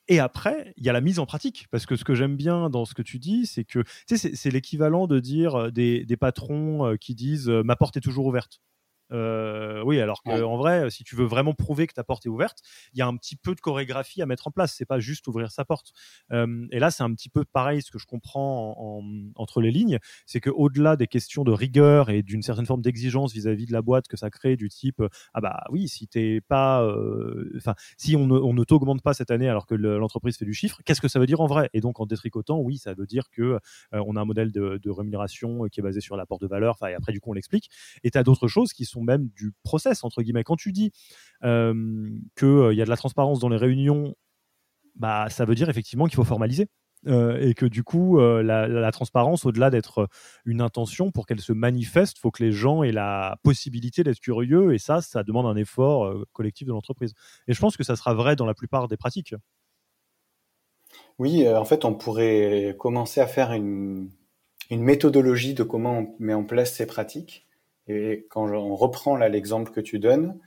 Et après, il y a la mise en pratique, parce que ce que j'aime bien dans ce que tu dis, c'est que c'est l'équivalent de dire des, des patrons qui disent ma porte est toujours ouverte. Euh, oui, alors qu'en vrai, si tu veux vraiment prouver que ta porte est ouverte, il y a un petit peu de chorégraphie à mettre en place. C'est pas juste ouvrir sa porte. Euh, et là, c'est un petit peu pareil. Ce que je comprends entre les lignes, c'est que au-delà des questions de rigueur et d'une certaine forme d'exigence vis-à-vis de la boîte que ça crée, du type ah bah oui, si t'es pas, euh, enfin, si on ne, t'augmente pas cette année alors que l'entreprise fait du chiffre, qu'est-ce que ça veut dire en vrai? Et donc en détricotant, oui, ça veut dire que on a un modèle de, de rémunération qui est basé sur l'apport de valeur. Enfin, et après du coup, on l'explique. Et tu as d'autres choses qui sont même du process, entre guillemets. Quand tu dis euh, qu'il euh, y a de la transparence dans les réunions, bah, ça veut dire effectivement qu'il faut formaliser. Euh, et que du coup, la, transparence, au-delà d'être une intention, pour qu'elle se manifeste, il faut que les gens aient la possibilité d'être curieux, et ça, ça demande un effort collectif de l'entreprise. Et je pense que ça sera vrai dans la plupart des pratiques. Oui, en fait, on pourrait commencer à faire une, une méthodologie de comment on met en place ces pratiques. Et quand on reprend là l'exemple que tu donnes,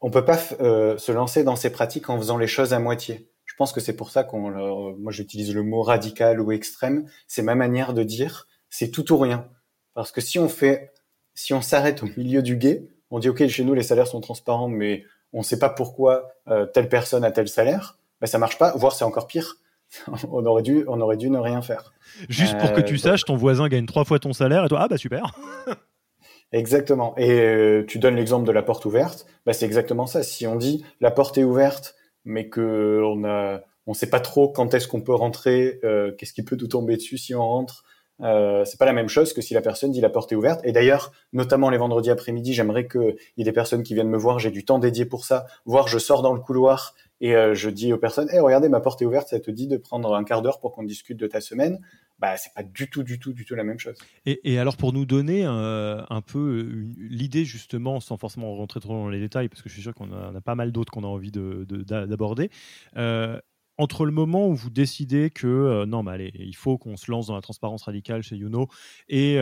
on peut pas euh, se lancer dans ces pratiques en faisant les choses à moitié. Je pense que c'est pour ça qu'on, moi j'utilise le mot radical ou extrême. C'est ma manière de dire, c'est tout ou rien. Parce que si on fait, si on s'arrête au milieu du guet, on dit ok chez nous les salaires sont transparents, mais on ne sait pas pourquoi euh, telle personne a tel salaire, ben ça marche pas. Voire c'est encore pire. <laughs> on aurait dû, on aurait dû ne rien faire. Juste pour que tu euh, saches, ton voisin gagne trois fois ton salaire et toi, ah bah super. <laughs> exactement. Et euh, tu donnes l'exemple de la porte ouverte, bah c'est exactement ça. Si on dit la porte est ouverte, mais que on a, on sait pas trop quand est-ce qu'on peut rentrer, euh, qu'est-ce qui peut nous tomber dessus si on rentre. Euh, c'est pas la même chose que si la personne dit la porte est ouverte. Et d'ailleurs, notamment les vendredis après-midi, j'aimerais qu'il y ait des personnes qui viennent me voir. J'ai du temps dédié pour ça. Voir, je sors dans le couloir et euh, je dis aux personnes, hey, regardez, ma porte est ouverte, ça te dit de prendre un quart d'heure pour qu'on discute de ta semaine? Bah, c'est pas du tout, du tout, du tout la même chose. Et, alors, pour nous donner un, peu l'idée, justement, sans forcément rentrer trop dans les détails, parce que je suis sûr qu'on a, a, pas mal d'autres qu'on a envie d'aborder, de, euh, entre le moment où vous décidez que non, mais allez, il faut qu'on se lance dans la transparence radicale chez Youno et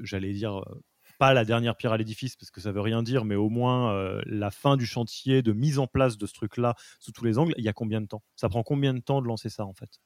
j'allais dire pas la dernière pierre à l'édifice parce que ça veut rien dire, mais au moins la fin du chantier de mise en place de ce truc-là sous tous les angles, il y a combien de temps? Ça prend combien de temps de lancer ça en fait?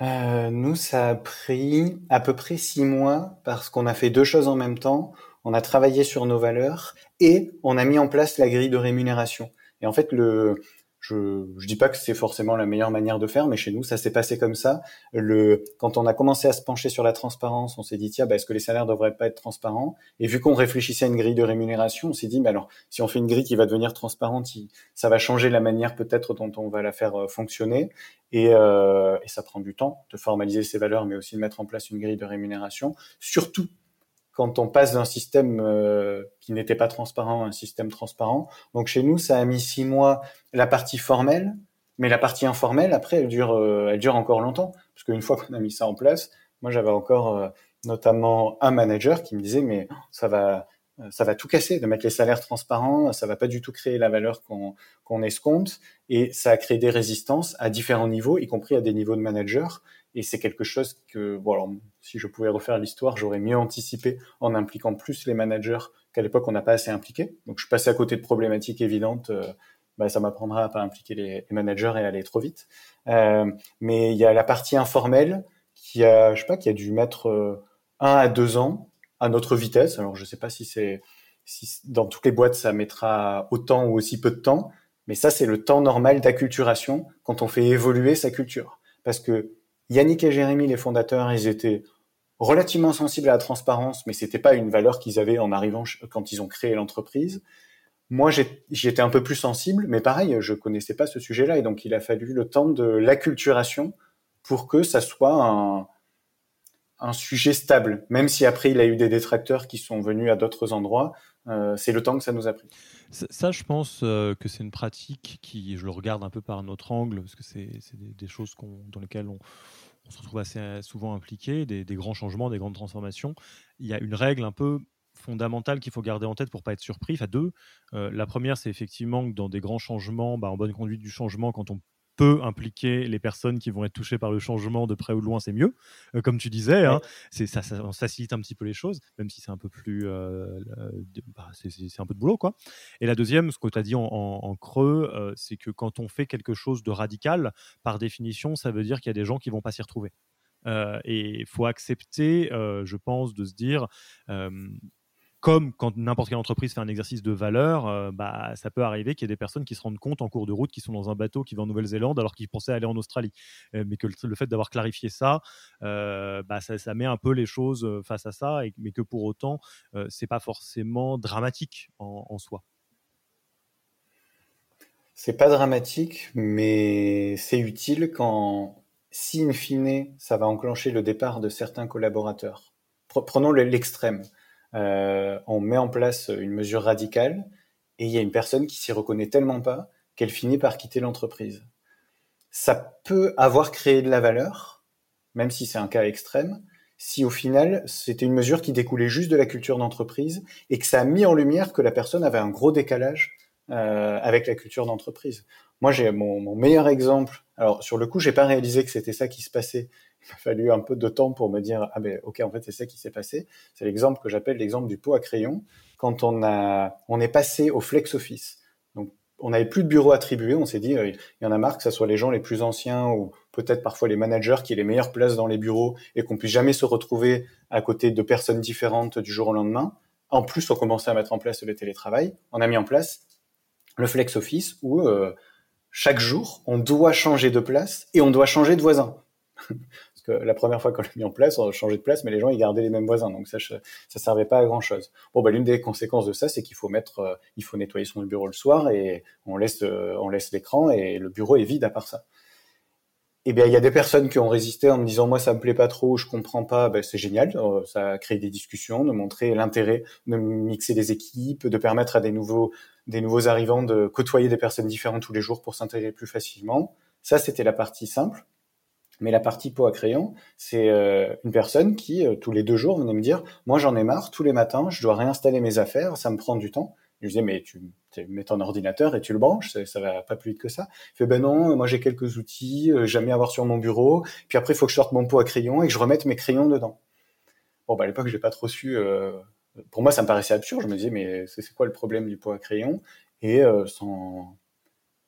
Nous, ça a pris à peu près six mois parce qu'on a fait deux choses en même temps. On a travaillé sur nos valeurs et on a mis en place la grille de rémunération. Et en fait, le, je ne dis pas que c'est forcément la meilleure manière de faire, mais chez nous, ça s'est passé comme ça. Le, quand on a commencé à se pencher sur la transparence, on s'est dit, tiens, bah, est-ce que les salaires devraient pas être transparents? Et vu qu'on réfléchissait à une grille de rémunération, on s'est dit, mais alors, si on fait une grille qui va devenir transparente, ça va changer la manière peut-être dont on va la faire euh, fonctionner. Et, euh, et ça prend du temps de formaliser ces valeurs, mais aussi de mettre en place une grille de rémunération. Surtout quand on passe d'un système euh, qui n'était pas transparent à un système transparent. Donc chez nous, ça a mis six mois la partie formelle, mais la partie informelle, après, elle dure, euh, elle dure encore longtemps, parce qu'une fois qu'on a mis ça en place, moi j'avais encore euh, notamment un manager qui me disait mais ça va, ça va tout casser de mettre les salaires transparents, ça va pas du tout créer la valeur qu'on qu'on escompte, et ça a créé des résistances à différents niveaux, y compris à des niveaux de manager. Et c'est quelque chose que, bon, si je pouvais refaire l'histoire, j'aurais mieux anticipé en impliquant plus les managers qu'à l'époque on n'a pas assez impliqué. Donc je suis passé à côté de problématiques évidentes. Euh, bah, ça m'apprendra à pas impliquer les, managers et aller trop vite. Euh, mais il y a la partie informelle qui a, je sais pas, qui a dû mettre euh, un à deux ans à notre vitesse. Alors je sais pas si c'est si dans toutes les boîtes ça mettra autant ou aussi peu de temps, mais ça c'est le temps normal d'acculturation quand on fait évoluer sa culture. Parce que Yannick et Jérémy, les fondateurs, ils étaient relativement sensibles à la transparence, mais c'était pas une valeur qu'ils avaient en arrivant quand ils ont créé l'entreprise. Moi, j'étais un peu plus sensible, mais pareil, je connaissais pas ce sujet-là, et donc il a fallu le temps de l'acculturation pour que ça soit un, un sujet stable, même si après il a eu des détracteurs qui sont venus à d'autres endroits. Euh, c'est le temps que ça nous a pris. Ça, je pense euh, que c'est une pratique qui, je le regarde un peu par notre angle, parce que c'est des, choses dans lesquelles on, se retrouve assez euh, souvent impliqué, des, grands changements, des grandes transformations. Il y a une règle un peu fondamentale qu'il faut garder en tête pour pas être surpris. Enfin, deux. la première, c'est effectivement que dans des grands changements, bah, en bonne conduite du changement, quand on peut impliquer les personnes qui vont être touchées par le changement de près ou de loin, c'est mieux. Euh, comme tu disais, hein, c'est ça, ça, facilite un petit peu les choses, même si c'est un peu plus, euh, bah, c'est un peu de boulot, quoi. Et la deuxième, ce que tu as dit en, creux, euh, c'est que quand on fait quelque chose de radical, par définition, ça veut dire qu'il y a des gens qui vont pas s'y retrouver. et il faut accepter, je pense, de se dire comme quand n'importe quelle entreprise fait un exercice de valeur, euh, bah, ça peut arriver qu'il y ait des personnes qui se rendent compte en cours de route qui sont dans un bateau qui va en Nouvelle-Zélande alors qu'ils pensaient aller en Australie. Euh, mais que le, fait d'avoir clarifié ça, euh, bah, ça, met un peu les choses face à ça, mais que pour autant, c'est pas forcément dramatique en, en soi. C'est pas dramatique, mais c'est utile quand, si in fine, ça va enclencher le départ de certains collaborateurs. Prenons l'extrême euh, on met en place une mesure radicale et il y a une personne qui s'y reconnaît tellement pas qu'elle finit par quitter l'entreprise. Ça peut avoir créé de la valeur, même si c'est un cas extrême, si au final c'était une mesure qui découlait juste de la culture d'entreprise et que ça a mis en lumière que la personne avait un gros décalage euh, avec la culture d'entreprise. Moi, j'ai mon, mon, meilleur exemple. Alors sur le coup, j'ai pas réalisé que c'était ça qui se passait m'a fallu un peu de temps pour me dire ah ben ok en fait c'est ça qui s'est passé. C'est l'exemple que j'appelle l'exemple du pot à crayon. Quand on a on est passé au flex office. Donc on n'avait plus de bureaux attribués. On s'est dit euh, il y en a marre que ce soit les gens les plus anciens ou peut-être parfois les managers qui aient les meilleures places dans les bureaux et qu'on puisse jamais se retrouver à côté de personnes différentes du jour au lendemain. En plus, on commençait à mettre en place le télétravail. On a mis en place le flex office où euh, chaque jour, on doit changer de place et on doit changer de voisin. Que la première fois qu'on l'a mis en place, on a changé de place, mais les gens ils gardaient les mêmes voisins, donc ça ça servait pas à grand chose. Bon bah l'une des conséquences de ça, c'est qu'il faut euh, faut nettoyer son bureau le soir et on laisse euh, on laisse l'écran et le bureau est vide à part ça. Eh bien, il y a des personnes qui ont résisté en me disant moi ça me plaît pas trop, je comprends pas. Ben, c'est génial, euh, ça a créé des discussions, de montrer l'intérêt de mixer les équipes, de permettre à des nouveaux des nouveaux arrivants de côtoyer des personnes différentes tous les jours pour s'intégrer plus facilement. Ça, c'était la partie simple. Mais la partie pot à crayon, c'est euh, une personne qui, euh, tous les deux jours, venait me dire, moi j'en ai marre, tous les matins, je dois réinstaller mes affaires, ça me prend du temps. Je disais, mais tu, mets ton ordinateur et tu le branches, ça, ça va pas plus vite que ça. Il fait, ben non, moi j'ai quelques outils, euh, j'aime bien avoir sur mon bureau, puis après il faut que je sorte mon pot à crayon et que je remette mes crayons dedans. Bon, bah, à l'époque, j'ai pas trop su. Euh, pour moi, ça me paraissait absurde. Je me disais, mais c'est quoi le problème du pot à crayon? Et sans,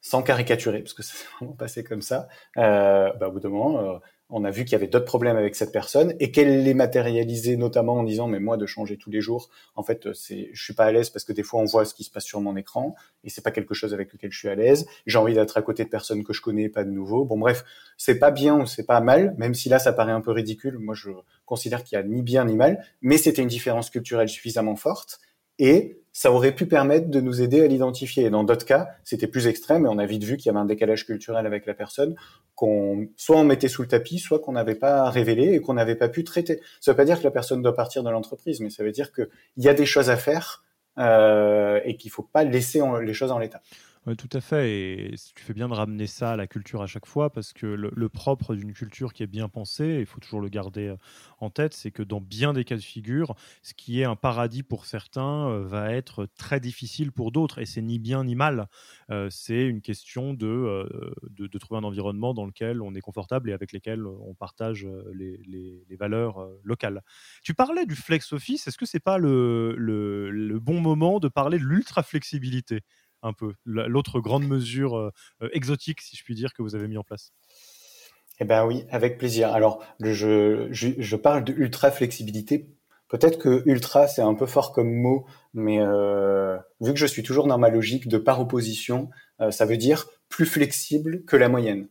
sans caricaturer, parce que ça s'est <laughs> vraiment passé comme ça, euh, bah, au bout d'un moment, euh, on a vu qu'il y avait d'autres problèmes avec cette personne et qu'elle les matérialisait notamment en disant mais moi de changer tous les jours en fait c'est je suis pas à l'aise parce que des fois on voit ce qui se passe sur mon écran et c'est pas quelque chose avec lequel je suis à l'aise. J'ai envie d'être à côté de personnes que je connais pas de nouveau. Bon bref c'est pas bien ou c'est pas mal même si là ça paraît un peu ridicule. Moi je considère qu'il y a ni bien ni mal mais c'était une différence culturelle suffisamment forte et ça aurait pu permettre de nous aider à l'identifier. Dans d'autres cas, c'était plus extrême et on a vite vu qu'il y avait un décalage culturel avec la personne qu'on soit on mettait sous le tapis, soit qu'on n'avait pas révélé et qu'on n'avait pas pu traiter. Ça veut pas dire que la personne doit partir de l'entreprise, mais ça veut dire qu'il y a des choses à faire euh, et qu'il faut pas laisser les choses en l'état. Oui, tout à fait. Et tu fais bien de ramener ça à la culture à chaque fois, parce que le, propre d'une culture qui est bien pensée, il faut toujours le garder euh, en tête, c'est que dans bien des cas de figure, ce qui est un paradis pour certains euh, va être très difficile pour d'autres. Et c'est ni bien ni mal. Euh, c'est une question de, de, trouver un environnement dans lequel on est confortable et avec lequel on partage les, les, valeurs locales. Tu parlais du flex office. Est-ce que c'est pas le, le, le bon moment de parler de l'ultra flexibilité un peu l'autre grande mesure euh, euh, exotique, si je puis dire, que vous avez mis en place? Eh ben oui, avec plaisir. Alors, je, je, parle de ultra flexibilité. Peut-être que ultra c'est un peu fort comme mot, mais euh, vu que je suis toujours dans ma logique de par opposition, ça veut dire plus flexible que la moyenne.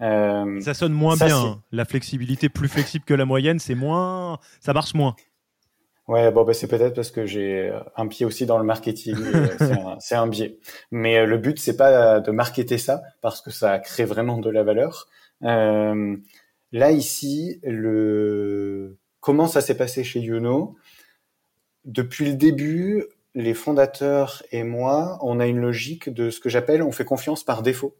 ça sonne moins bien. La flexibilité plus flexible que la moyenne, c'est moins, ça marche moins. Ouais, bon, bah, c'est peut-être parce que j'ai un pied aussi dans le marketing. Euh, c'est un, biais. Mais euh, le but, c'est pas de marketer ça parce que ça crée vraiment de la valeur. Euh, là, ici, le comment ça s'est passé chez Youno Depuis le début, les fondateurs et moi, on a une logique de ce que j'appelle on fait confiance par défaut.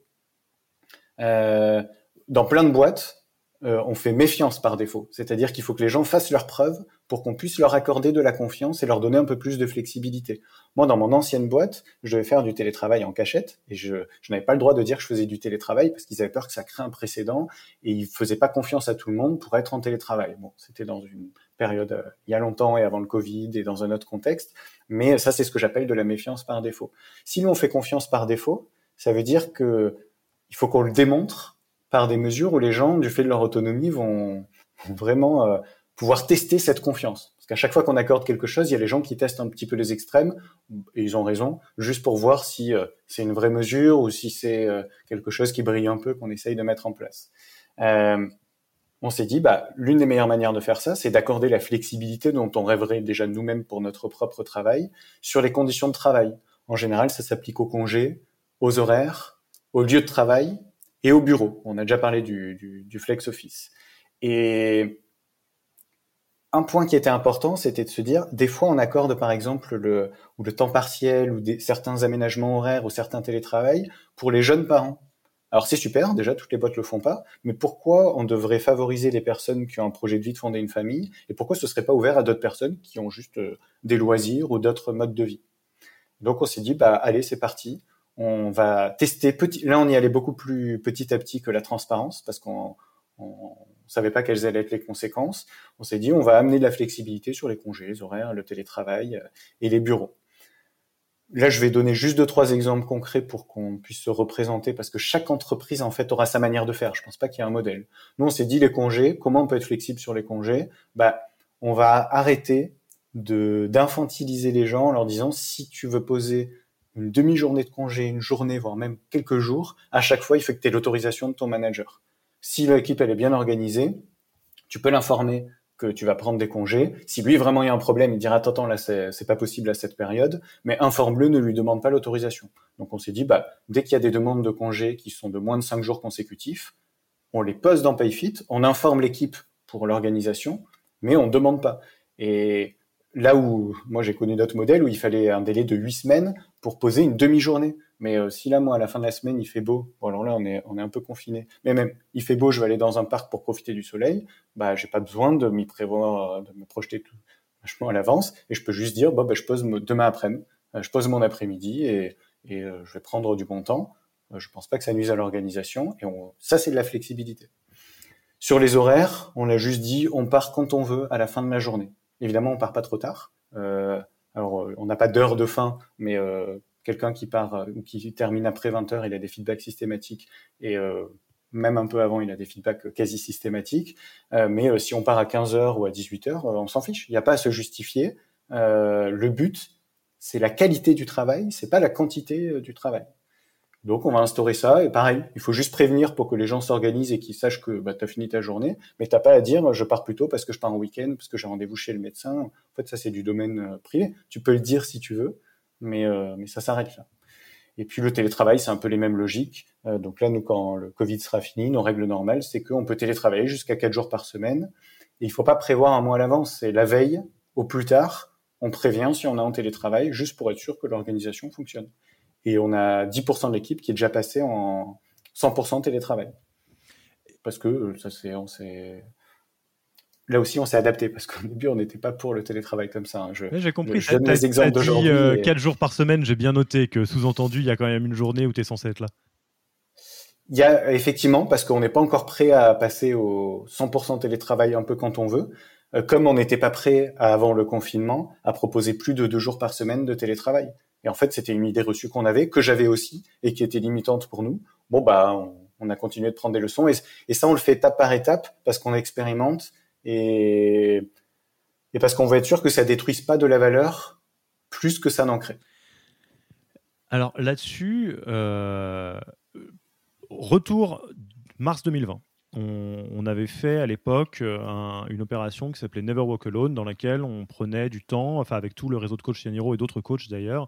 Euh, dans plein de boîtes, euh, on fait méfiance par défaut. C'est-à-dire qu'il faut que les gens fassent leurs preuves pour qu'on puisse leur accorder de la confiance et leur donner un peu plus de flexibilité. Moi, dans mon ancienne boîte, je devais faire du télétravail en cachette et je, n'avais pas le droit de dire que je faisais du télétravail parce qu'ils avaient peur que ça crée un précédent et ils faisaient pas confiance à tout le monde pour être en télétravail. Bon, c'était dans une période euh, il y a longtemps et avant le Covid et dans un autre contexte, mais ça, c'est ce que j'appelle de la méfiance par défaut. Si nous, on fait confiance par défaut, ça veut dire que il faut qu'on le démontre par des mesures où les gens, du fait de leur autonomie, vont, vraiment euh, pouvoir tester cette confiance. Parce qu'à chaque fois qu'on accorde quelque chose, il y a les gens qui testent un petit peu les extrêmes, et ils ont raison, juste pour voir si euh, c'est une vraie mesure ou si c'est euh, quelque chose qui brille un peu qu'on essaye de mettre en place. on s'est dit, bah, l'une des meilleures manières de faire ça, c'est d'accorder la flexibilité dont on rêverait déjà nous-mêmes pour notre propre travail sur les conditions de travail. En général, ça s'applique aux congés, aux horaires, aux lieux de travail et au bureau. On a déjà parlé du, du, flex office. Et un point qui était important, c'était de se dire, des fois on accorde par exemple le, ou le temps partiel ou des, certains aménagements horaires ou certains télétravail pour les jeunes parents. Alors c'est super, déjà toutes les boîtes le font pas, mais pourquoi on devrait favoriser les personnes qui ont un projet de vie de fonder une famille et pourquoi ce serait pas ouvert à d'autres personnes qui ont juste euh, des loisirs ou d'autres modes de vie? Donc on s'est dit bah allez c'est parti, on va tester petit. Là, on y allait beaucoup plus petit à petit que la transparence parce qu'on on savait pas quelles allaient être les conséquences. On s'est dit, on va amener de la flexibilité sur les congés, les horaires, le télétravail euh, et les bureaux. Là, je vais donner juste deux, trois exemples concrets pour qu'on puisse se représenter parce que chaque entreprise, en fait, aura sa manière de faire. Je pense pas qu'il y ait un modèle. Nous, on s'est dit, les congés, comment on peut être flexible sur les congés? Bah, on va arrêter de, d'infantiliser les gens en leur disant, si tu veux poser une demi-journée de congé, une journée, voire même quelques jours, à chaque fois, il faut que tu aies l'autorisation de ton manager. Si l'équipe elle est bien organisée, tu peux l'informer que tu vas prendre des congés. Si lui vraiment il y a un problème, il dira attends, attends là c'est pas possible à cette période, mais informe-le, ne lui demande pas l'autorisation. Donc on s'est dit bah dès qu'il y a des demandes de congés qui sont de moins de cinq jours consécutifs, on les pose dans PayFit, on informe l'équipe pour l'organisation, mais on ne demande pas. Et là où moi j'ai connu d'autres modèles où il fallait un délai de huit semaines pour poser une demi-journée. Mais euh, si là, moi, à la fin de la semaine, il fait beau, bon, alors là, on est, on est un peu confiné. Mais même, il fait beau, je vais aller dans un parc pour profiter du soleil. Bah, j'ai pas besoin de m'y prévoir, de me projeter tout vachement à l'avance. Et je peux juste dire, bon, bah, je pose demain après-midi. je pose mon après-midi et, et je vais prendre du bon temps. je pense pas que ça nuise à l'organisation. Et on, ça, c'est de la flexibilité. Sur les horaires, on a juste dit on part quand on veut à la fin de la journée. Évidemment, on part pas trop tard. Euh, alors, on n'a pas d'heure de fin, mais euh, quelqu'un qui part ou qui termine après 20 heures, il a des feedbacks systématiques et même un peu avant, il a des feedbacks quasi systématiques. Euh, mais euh, si on part à 15h ou à 18h, euh, on s'en fiche. Il n'y a pas à se justifier. le but, c'est la qualité du travail, c'est pas la quantité du travail. Donc on va instaurer ça et pareil, il faut juste prévenir pour que les gens s'organisent et qu'ils sachent que bah, tu as fini ta journée, mais t'as pas à dire je pars plus tôt parce que je pars en week-end, parce que j'ai rendez-vous chez le médecin. En fait, ça c'est du domaine privé. Tu peux le dire si tu veux, mais, mais ça s'arrête là. Et puis le télétravail, c'est un peu les mêmes logiques. Euh, donc là, nous, quand le Covid sera fini, nos règles normales, c'est qu'on peut télétravailler jusqu'à quatre jours par semaine. Et il faut pas prévoir un mois à l'avance. C'est la veille, au plus tard, on prévient si on est en télétravail, juste pour être sûr que l'organisation fonctionne. Et on a 10% de l'équipe qui est déjà passé en 100% télétravail. Parce que euh, ça, c'est, on s'est là aussi, on s'est adapté parce qu'au début, on n'était pas pour le télétravail comme ça. Hein. j'ai compris. Je, donne les exemples d'aujourd'hui. Euh, 4 jours par semaine, j'ai bien noté que sous-entendu, il y a quand même une journée où tu es censé être là. Il y a effectivement, parce qu'on n'est pas encore prêt à passer au 100% télétravail un peu quand on veut, euh, comme on n'était pas prêt avant le confinement à proposer plus de deux jours par semaine de télétravail. Et en fait, c'était une idée reçue qu'on avait, que j'avais aussi, et qui était limitante pour nous. Bon, bah, on, a continué de prendre des leçons, et, ça, on le fait étape par étape, parce qu'on expérimente, et, et parce qu'on veut être sûr que ça détruise pas de la valeur plus que ça n'en crée. Alors là-dessus, euh, retour mars 2020. On, avait fait à l'époque une opération qui s'appelait Never Walk Alone, dans laquelle on prenait du temps, enfin avec tout le réseau de coachs Yaniro et d'autres coachs d'ailleurs,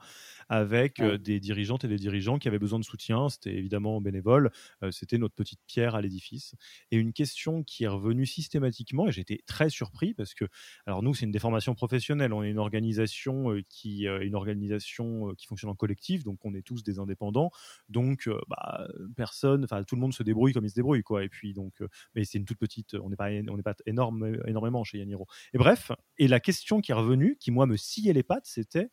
avec euh, des dirigeantes et des dirigeants qui avaient besoin de soutien. C'était évidemment bénévole. Euh, c'était notre petite pierre à l'édifice. Et une question qui est revenue systématiquement, et j'étais très surpris parce que, alors nous, c'est une déformation professionnelle. On est une organisation euh, qui, une organisation qui fonctionne en collectif, donc on est tous des indépendants. Donc, bah, personne, enfin, tout le monde se débrouille comme il se débrouille, quoi. Et puis, donc, mais c'est une toute petite, on n'est pas, on n'est pas énorme, énormément chez Yaniro. Et bref, et la question qui est revenue, qui moi me sciait les pattes, c'était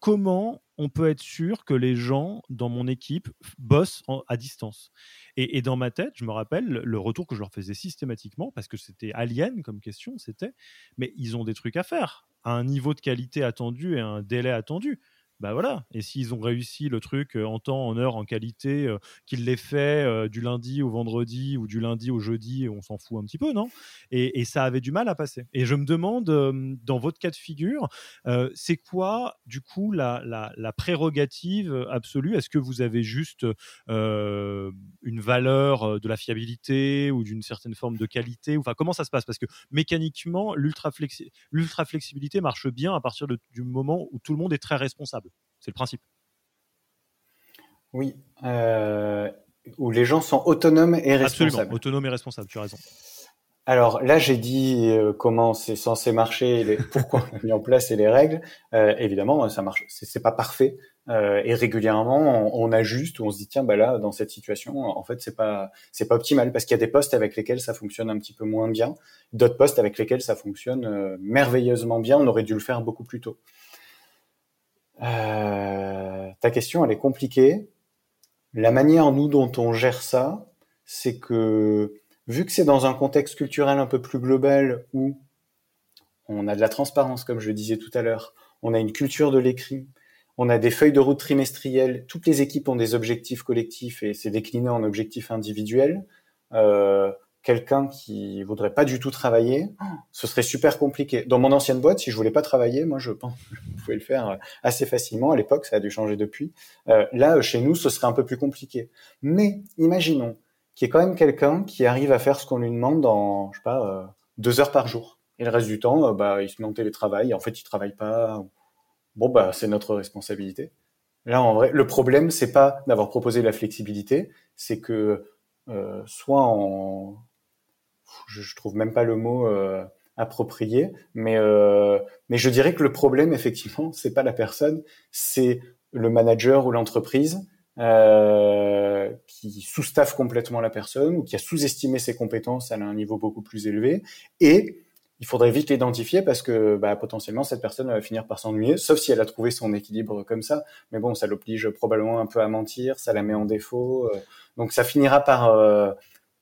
comment on peut être sûr que les gens dans mon équipe bossent à distance? Et, dans ma tête, je me rappelle le retour que je leur faisais systématiquement, parce que c'était alien comme question, c'était, mais ils ont des trucs à faire, un niveau de qualité attendu et un délai attendu bah voilà. Et s'ils ont réussi le truc euh, en temps, en heure, en qualité, euh, qu'ils l'aient fait euh, du lundi au vendredi ou du lundi au jeudi, on s'en fout un petit peu, non? Et, ça avait du mal à passer. Et je me demande, dans votre cas de figure, c'est quoi, du coup, la, prérogative absolue? Est-ce que vous avez juste une valeur de la fiabilité ou d'une certaine forme de qualité? Enfin, comment ça se passe? Parce que mécaniquement, l'ultra-flexibilité marche bien à partir du moment où tout le monde est très responsable. C'est le principe. Oui, euh, où les gens sont autonomes et responsables. Absolument, autonomes et responsables, tu as raison. Alors là, j'ai dit euh, comment c'est censé marcher, les, <laughs> pourquoi on a mis en place et les règles. Euh, évidemment, ça marche. C'est pas parfait et régulièrement, on, ajuste ou on se dit tiens, bah là, dans cette situation, en fait, c'est pas c'est pas optimal parce qu'il y a des postes avec lesquels ça fonctionne un petit peu moins bien, d'autres postes avec lesquels ça fonctionne merveilleusement bien. On aurait dû le faire beaucoup plus tôt. Euh, ta question, elle est compliquée. La manière, nous, dont on gère ça, c'est que, vu que c'est dans un contexte culturel un peu plus global où on a de la transparence, comme je le disais tout à l'heure, on a une culture de l'écrit, on a des feuilles de route trimestrielles, toutes les équipes ont des objectifs collectifs et c'est décliné en objectifs individuels. Euh, quelqu'un qui voudrait pas du tout travailler, ce serait super compliqué. Dans mon ancienne boîte, si je voulais pas travailler, moi je pense que je pouvais le faire euh, assez facilement. À l'époque, ça a dû changer depuis. Euh, là, chez nous, ce serait un peu plus compliqué. Mais imaginons qu'il y ait quand même quelqu'un qui arrive à faire ce qu'on lui demande dans, je sais pas, euh, deux heures par jour. Et le reste du temps, bah, il se met en télétravail. En fait, il travaille pas. Bon, bah, c'est notre responsabilité. Là, en vrai, le problème, c'est pas d'avoir proposé la flexibilité, c'est que euh, soit en je, je trouve même pas le mot euh, approprié, mais euh, mais je dirais que le problème effectivement, c'est pas la personne, c'est le manager ou l'entreprise euh, qui sous-staffe complètement la personne ou qui a sous-estimé ses compétences à un niveau beaucoup plus élevé et il faudrait vite l'identifier parce que bah, potentiellement cette personne va finir par s'ennuyer, sauf si elle a trouvé son équilibre comme ça. Mais bon, ça l'oblige probablement un peu à mentir, ça la met en défaut. Donc ça finira par,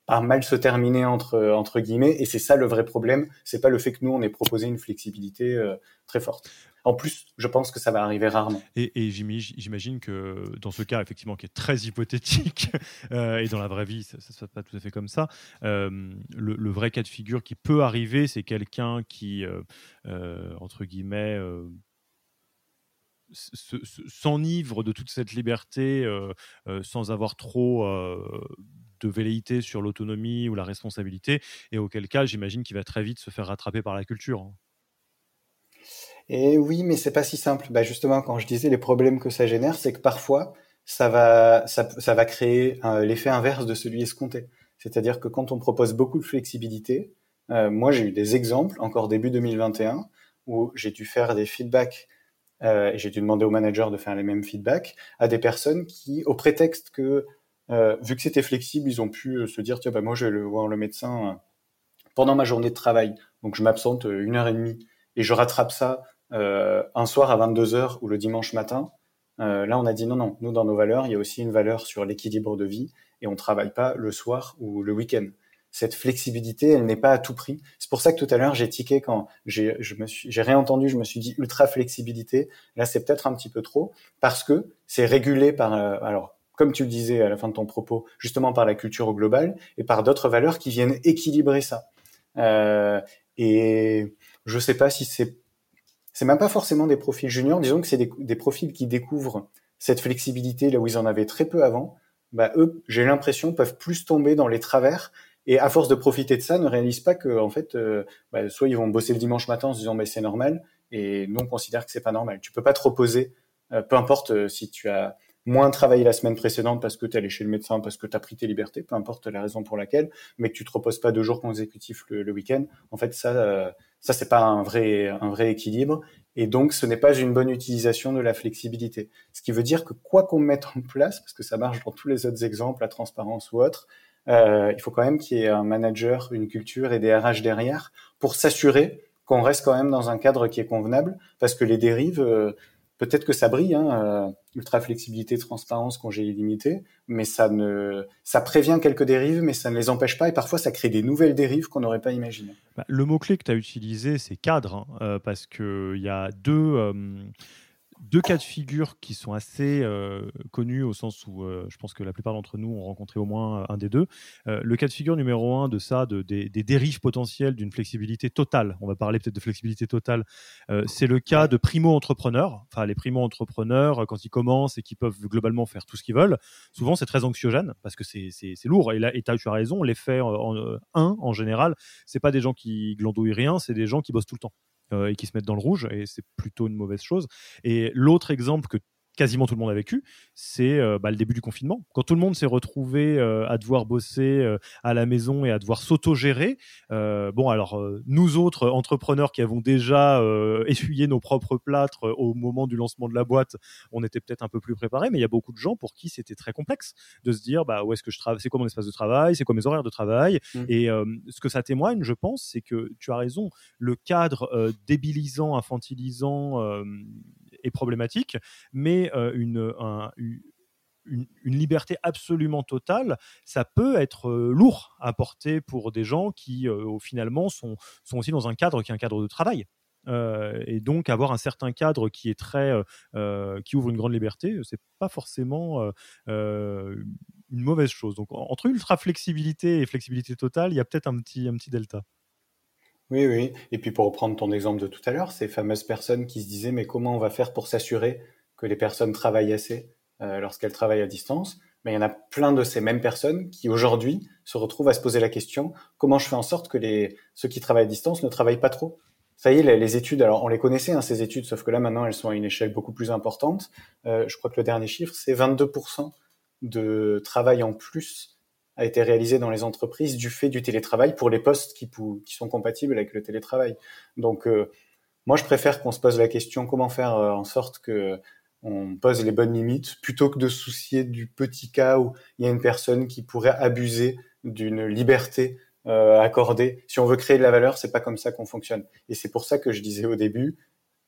par mal se terminer entre, entre guillemets. Et c'est ça le vrai problème. C'est pas le fait que nous, on ait proposé une flexibilité euh, très forte. En plus, je pense que ça va arriver rarement. Et, j'imagine que dans ce cas, effectivement, qui est très hypothétique, <laughs> euh, et dans la vraie vie, ça ne se passe pas tout à fait comme ça, euh, le, vrai cas de figure qui peut arriver, c'est quelqu'un qui, entre guillemets, s'enivre de toute cette liberté sans avoir trop de velléité sur l'autonomie ou la responsabilité, et auquel cas, j'imagine qu'il va très vite se faire rattraper par la culture. Hein. Et oui, mais c'est pas si simple. Bah justement, quand je disais les problèmes que ça génère, c'est que parfois ça va créer l'effet inverse de celui escompté. C'est-à-dire que quand on propose beaucoup de flexibilité, euh, moi j'ai eu des exemples encore début 2021 où j'ai dû faire des feedbacks euh, et j'ai dû demander au manager de faire les mêmes feedbacks à des personnes qui, au prétexte que euh, vu que c'était flexible, ils ont pu se dire tiens bah moi je vais le voir le médecin pendant ma journée de travail, donc je m'absente une heure et demie et je rattrape ça euh, un soir à 22 heures ou le dimanche matin. Euh, là, on a dit non, non. Nous, dans nos valeurs, il y a aussi une valeur sur l'équilibre de vie et on travaille pas le soir ou le week-end. Cette flexibilité, elle n'est pas à tout prix. C'est pour ça que tout à l'heure, j'ai tiqué quand j'ai réentendu, je me suis dit ultra flexibilité. Là, c'est peut-être un petit peu trop parce que c'est régulé par, euh, alors, comme tu le disais à la fin de ton propos, justement par la culture au global et par d'autres valeurs qui viennent équilibrer ça. Euh, et je sais pas si c'est c'est même pas forcément des profils juniors, disons que c'est des, profils qui découvrent cette flexibilité là où ils en avaient très peu avant. Bah, eux, j'ai l'impression, peuvent plus tomber dans les travers et à force de profiter de ça, ne réalisent pas que en fait, euh, bah, soit ils vont bosser le dimanche matin en se disant mais c'est normal, et nous on considère que c'est pas normal. Tu peux pas te reposer, euh, peu importe si tu as moins travaillé la semaine précédente parce que tu es allé chez le médecin, parce que tu as pris tes libertés, peu importe la raison pour laquelle, mais que tu te reposes pas deux jours consécutifs le, le week-end. En fait, ça, ça, c'est pas un vrai, un vrai équilibre. Et donc, ce n'est pas une bonne utilisation de la flexibilité. Ce qui veut dire que quoi qu'on mette en place, parce que ça marche dans tous les autres exemples, la transparence ou autre, euh, il faut quand même qu'il y ait un manager, une culture et des RH derrière pour s'assurer qu'on reste quand même dans un cadre qui est convenable, parce que les dérives, euh, peut-être que ça brille, hein, euh, ultra flexibilité, transparence, congé illimité, mais ça ne, ça prévient quelques dérives, mais ça ne les empêche pas, et parfois ça crée des nouvelles dérives qu'on n'aurait pas imaginées. Bah, le mot clé que tu as utilisé, c'est cadre, hein, euh, parce que il y a deux. Euh, deux cas de figure qui sont assez euh, connus au sens où euh, je pense que la plupart d'entre nous ont rencontré au moins un des deux. Euh, le cas de figure numéro un de ça, de, des, dérives potentielles d'une flexibilité totale, on va parler peut-être de flexibilité totale, c'est le cas de primo-entrepreneurs. Enfin, les primo-entrepreneurs, quand ils commencent et qui peuvent globalement faire tout ce qu'ils veulent, souvent c'est très anxiogène parce que c'est lourd. Et là, et tu as raison, l'effet en, un, en général, c'est pas des gens qui glandouillent rien, c'est des gens qui bossent tout le temps. Euh, et qui se mettent dans le rouge, et c'est plutôt une mauvaise chose. Et l'autre exemple que quasiment tout le monde a vécu, c'est euh, bah, le début du confinement. Quand tout le monde s'est retrouvé euh, à devoir bosser euh, à la maison et à devoir s'auto-gérer, bon, alors nous autres entrepreneurs qui avons déjà <laughs> essuyé nos propres plâtres au moment du lancement de la boîte, on était peut-être un peu plus préparés, mais il y a beaucoup de gens pour qui c'était très complexe de se dire bah, où est-ce que je travaille, c'est quoi mon espace de travail, c'est quoi mes horaires de travail. Mmh. Et ce que ça témoigne, je pense, c'est que tu as raison, le cadre débilisant, infantilisant, est problématique, mais euh, une, une, liberté absolument totale, ça peut être euh, lourd à porter pour des gens qui, euh, finalement, sont, sont aussi dans un cadre qui est un cadre de travail. et donc avoir un certain cadre qui est très qui ouvre une grande liberté c'est pas forcément une mauvaise chose donc entre ultra flexibilité et flexibilité totale il y a peut-être un petit un petit delta oui, oui. Et puis pour reprendre ton exemple de tout à l'heure, ces fameuses personnes qui se disaient mais comment on va faire pour s'assurer que les personnes travaillent assez euh, lorsqu'elles travaillent à distance? Mais il y en a plein de ces mêmes personnes qui aujourd'hui se retrouvent à se poser la question comment je fais en sorte que les ceux qui travaillent à distance ne travaillent pas trop? Ça y est, les, études, alors on les connaissait, hein, ces études, sauf que là maintenant elles sont à une échelle beaucoup plus importante. Euh, je crois que le dernier chiffre, c'est 22% de travail en plus a été réalisé dans les entreprises du fait du télétravail pour les postes qui, sont compatibles avec le télétravail. Donc, euh, moi, je préfère qu'on se pose la question comment faire euh, en sorte que on pose les bonnes limites plutôt que de soucier du petit cas où il y a une personne qui pourrait abuser d'une liberté euh, accorder. Si on veut créer de la valeur, c'est pas comme ça qu'on fonctionne. Et c'est pour ça que je disais au début,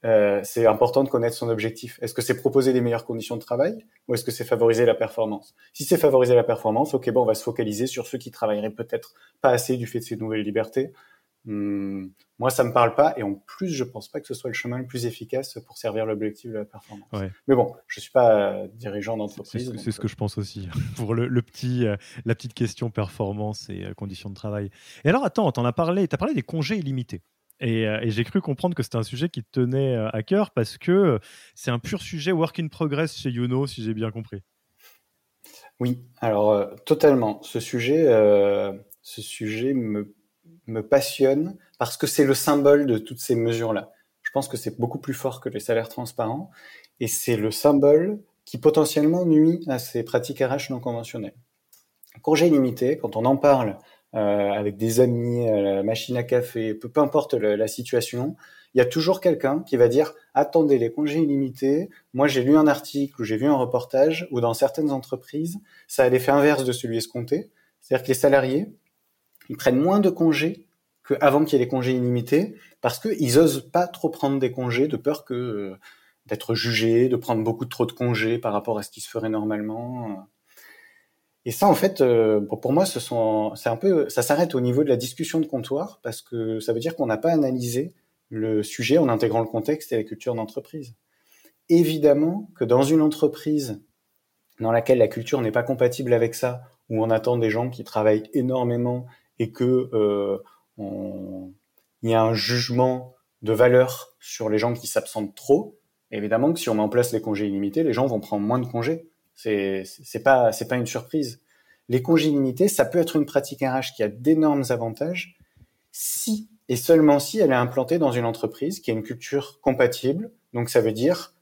euh, c'est important de connaître son objectif. Est-ce que c'est proposer des meilleures conditions de travail ou est-ce que c'est favoriser la performance? Si c'est favoriser la performance, ok, bon, on va se focaliser sur ceux qui travailleraient peut-être pas assez du fait de ces nouvelles libertés. Hmm, moi, ça me parle pas, et en plus, je pense pas que ce soit le chemin le plus efficace pour servir l'objectif de la performance. Mais bon, je suis pas dirigeant d'entreprise. C'est ce, que je pense aussi <laughs> pour le, petit, euh, la petite question performance et euh, conditions de travail. Et alors, attends, t'en as parlé, t'as parlé des congés illimités. Euh, et, j'ai cru comprendre que c'était un sujet qui te tenait euh, à cœur parce que euh, c'est un pur sujet work in progress chez Youno, si j'ai bien compris. Oui, alors totalement. Ce sujet, ce sujet me, me passionne parce que c'est le symbole de toutes ces mesures-là. Je pense que c'est beaucoup plus fort que les salaires transparents et c'est le symbole qui potentiellement nuit à ces pratiques RH non conventionnelles. Congé limité, quand on en parle avec des amis, à la machine à café, peu, peu importe la situation, il y a toujours quelqu'un qui va dire attendez les congés illimités. Moi, j'ai lu un article ou j'ai vu un reportage où dans certaines entreprises, ça a l'effet inverse de celui escompté, c'est-à-dire que les salariés ils prennent moins de congés qu'avant qu'il y ait les congés illimités parce qu'ils osent pas trop prendre des congés de peur que euh, d'être jugés, de prendre beaucoup trop de congés par rapport à ce qui se ferait normalement. Et ça, en fait, euh, pour moi, c'est un peu, ça s'arrête au niveau de la discussion de comptoir parce que ça veut dire qu'on n'a pas analysé le sujet en intégrant le contexte et la culture d'entreprise. Évidemment que dans une entreprise dans laquelle la culture n'est pas compatible avec ça, où on attend des gens qui travaillent énormément et que euh, il y a un jugement de valeur sur les gens qui s'absentent trop, évidemment que si on met en place les congés illimités, les gens vont prendre moins de congés c'est pas c'est pas une surprise. Les congés limités, ça peut être une pratique RH qui a d'énormes avantages si et seulement si elle est implantée dans une entreprise qui a une culture compatible. Donc ça veut dire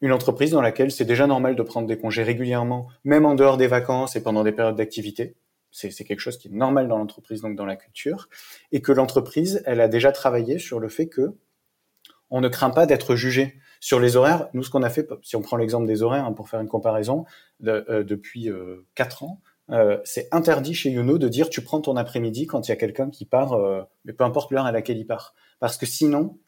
une entreprise dans laquelle c'est déjà normal de prendre des congés régulièrement, même en dehors des vacances et pendant des périodes d'activité. C'est quelque chose qui est normal dans l'entreprise, donc dans la culture, et que l'entreprise, elle a déjà travaillé sur le fait que on ne craint pas d'être jugé. Sur les horaires, nous, ce qu'on a fait, si on prend l'exemple des horaires, hein, pour faire une comparaison, euh, depuis euh, quatre ans, euh, c'est interdit chez Youno de dire tu prends ton après-midi quand il y a quelqu'un qui part, mais peu importe l'heure à laquelle il part. Parce que sinon,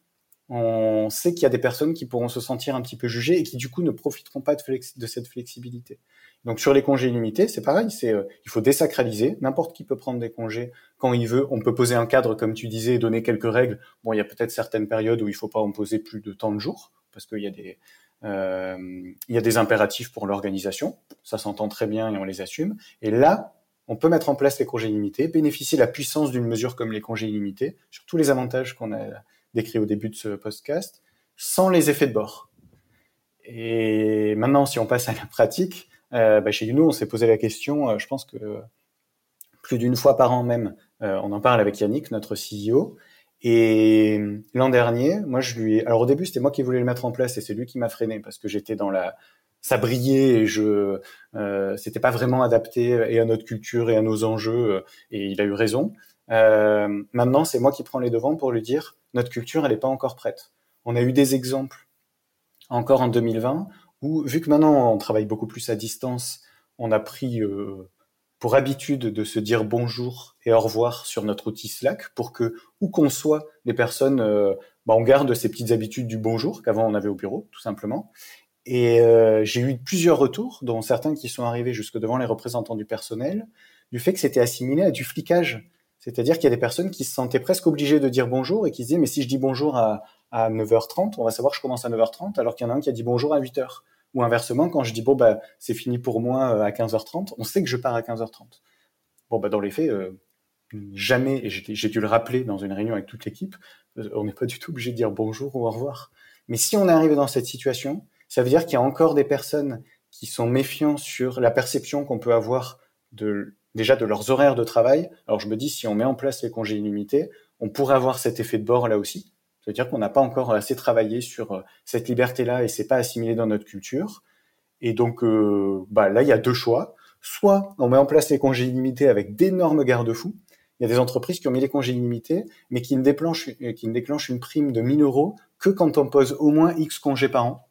on sait qu'il y a des personnes qui pourront se sentir un petit peu jugées et qui du coup ne profiteront pas de, cette flexibilité. Donc sur les congés illimités, c'est pareil, c'est il faut désacraliser. N'importe qui peut prendre des congés quand il veut. On peut poser un cadre, comme tu disais, donner quelques règles. Bon, il y a peut-être certaines périodes où il faut pas en poser plus de tant de jours parce qu'il y a des euh, y a des impératifs pour l'organisation. Ça s'entend très bien et on les assume. Et là, on peut mettre en place les congés illimités, bénéficier de la puissance d'une mesure comme les congés illimités, sur tous les avantages qu'on a décrits au début de ce podcast, sans les effets de bord. Et maintenant, si on passe à la pratique, euh, bah, chez nous, on s'est posé la question, euh, je pense que plus d'une fois par an même, on en parle avec Yannick, notre CEO. Et l'an dernier, moi, je lui. Alors au début, c'était moi qui voulais le mettre en place et c'est lui qui m'a freiné parce que j'étais dans la. Ça brillait et je. Euh, c'était pas vraiment adapté et à notre culture et à nos enjeux. Et il a eu raison. Euh, maintenant, c'est moi qui prends les devants pour lui dire notre culture, elle n'est pas encore prête. On a eu des exemples encore en 2020 vu que maintenant on travaille beaucoup plus à distance, on a pris euh, pour habitude de se dire bonjour et au revoir sur notre outil Slack pour que, où qu'on soit, les personnes, euh, bah, on garde ces petites habitudes du bonjour qu'avant on avait au bureau, tout simplement. Et euh, j'ai eu plusieurs retours, dont certains qui sont arrivés jusque devant les représentants du personnel, du fait que c'était assimilé à du flicage. C'est-à-dire qu'il y a des personnes qui se sentaient presque obligées de dire bonjour et qui se disaient, mais si je dis bonjour à, à 9h30, on va savoir que je commence à 9h30, alors qu'il y en a un qui a dit bonjour à 8h. Ou inversement, quand je dis bon bah c'est fini pour moi euh, à 15h30, on sait que je pars à 15h30. Bon bah dans les faits, euh, jamais, et j'ai dû le rappeler dans une réunion avec toute l'équipe, euh, on n'est pas du tout obligé de dire bonjour ou au revoir. Mais si on est arrivé dans cette situation, ça veut dire qu'il y a encore des personnes qui sont méfiants sur la perception qu'on peut avoir déjà de leurs horaires de travail. Alors je me dis si on met en place les congés illimités, on pourrait avoir cet effet de bord là aussi. C'est-à-dire qu'on n'a pas encore assez travaillé sur euh, cette liberté-là et c'est pas assimilé dans notre culture. Et donc, euh, bah, là, il y a deux choix. Soit on met en place les congés illimités avec d'énormes garde-fous. Il y a des entreprises qui ont mis les congés illimités, mais qui ne déclenchent, euh, une prime de 1000 euros que quand on pose au moins X congés par an.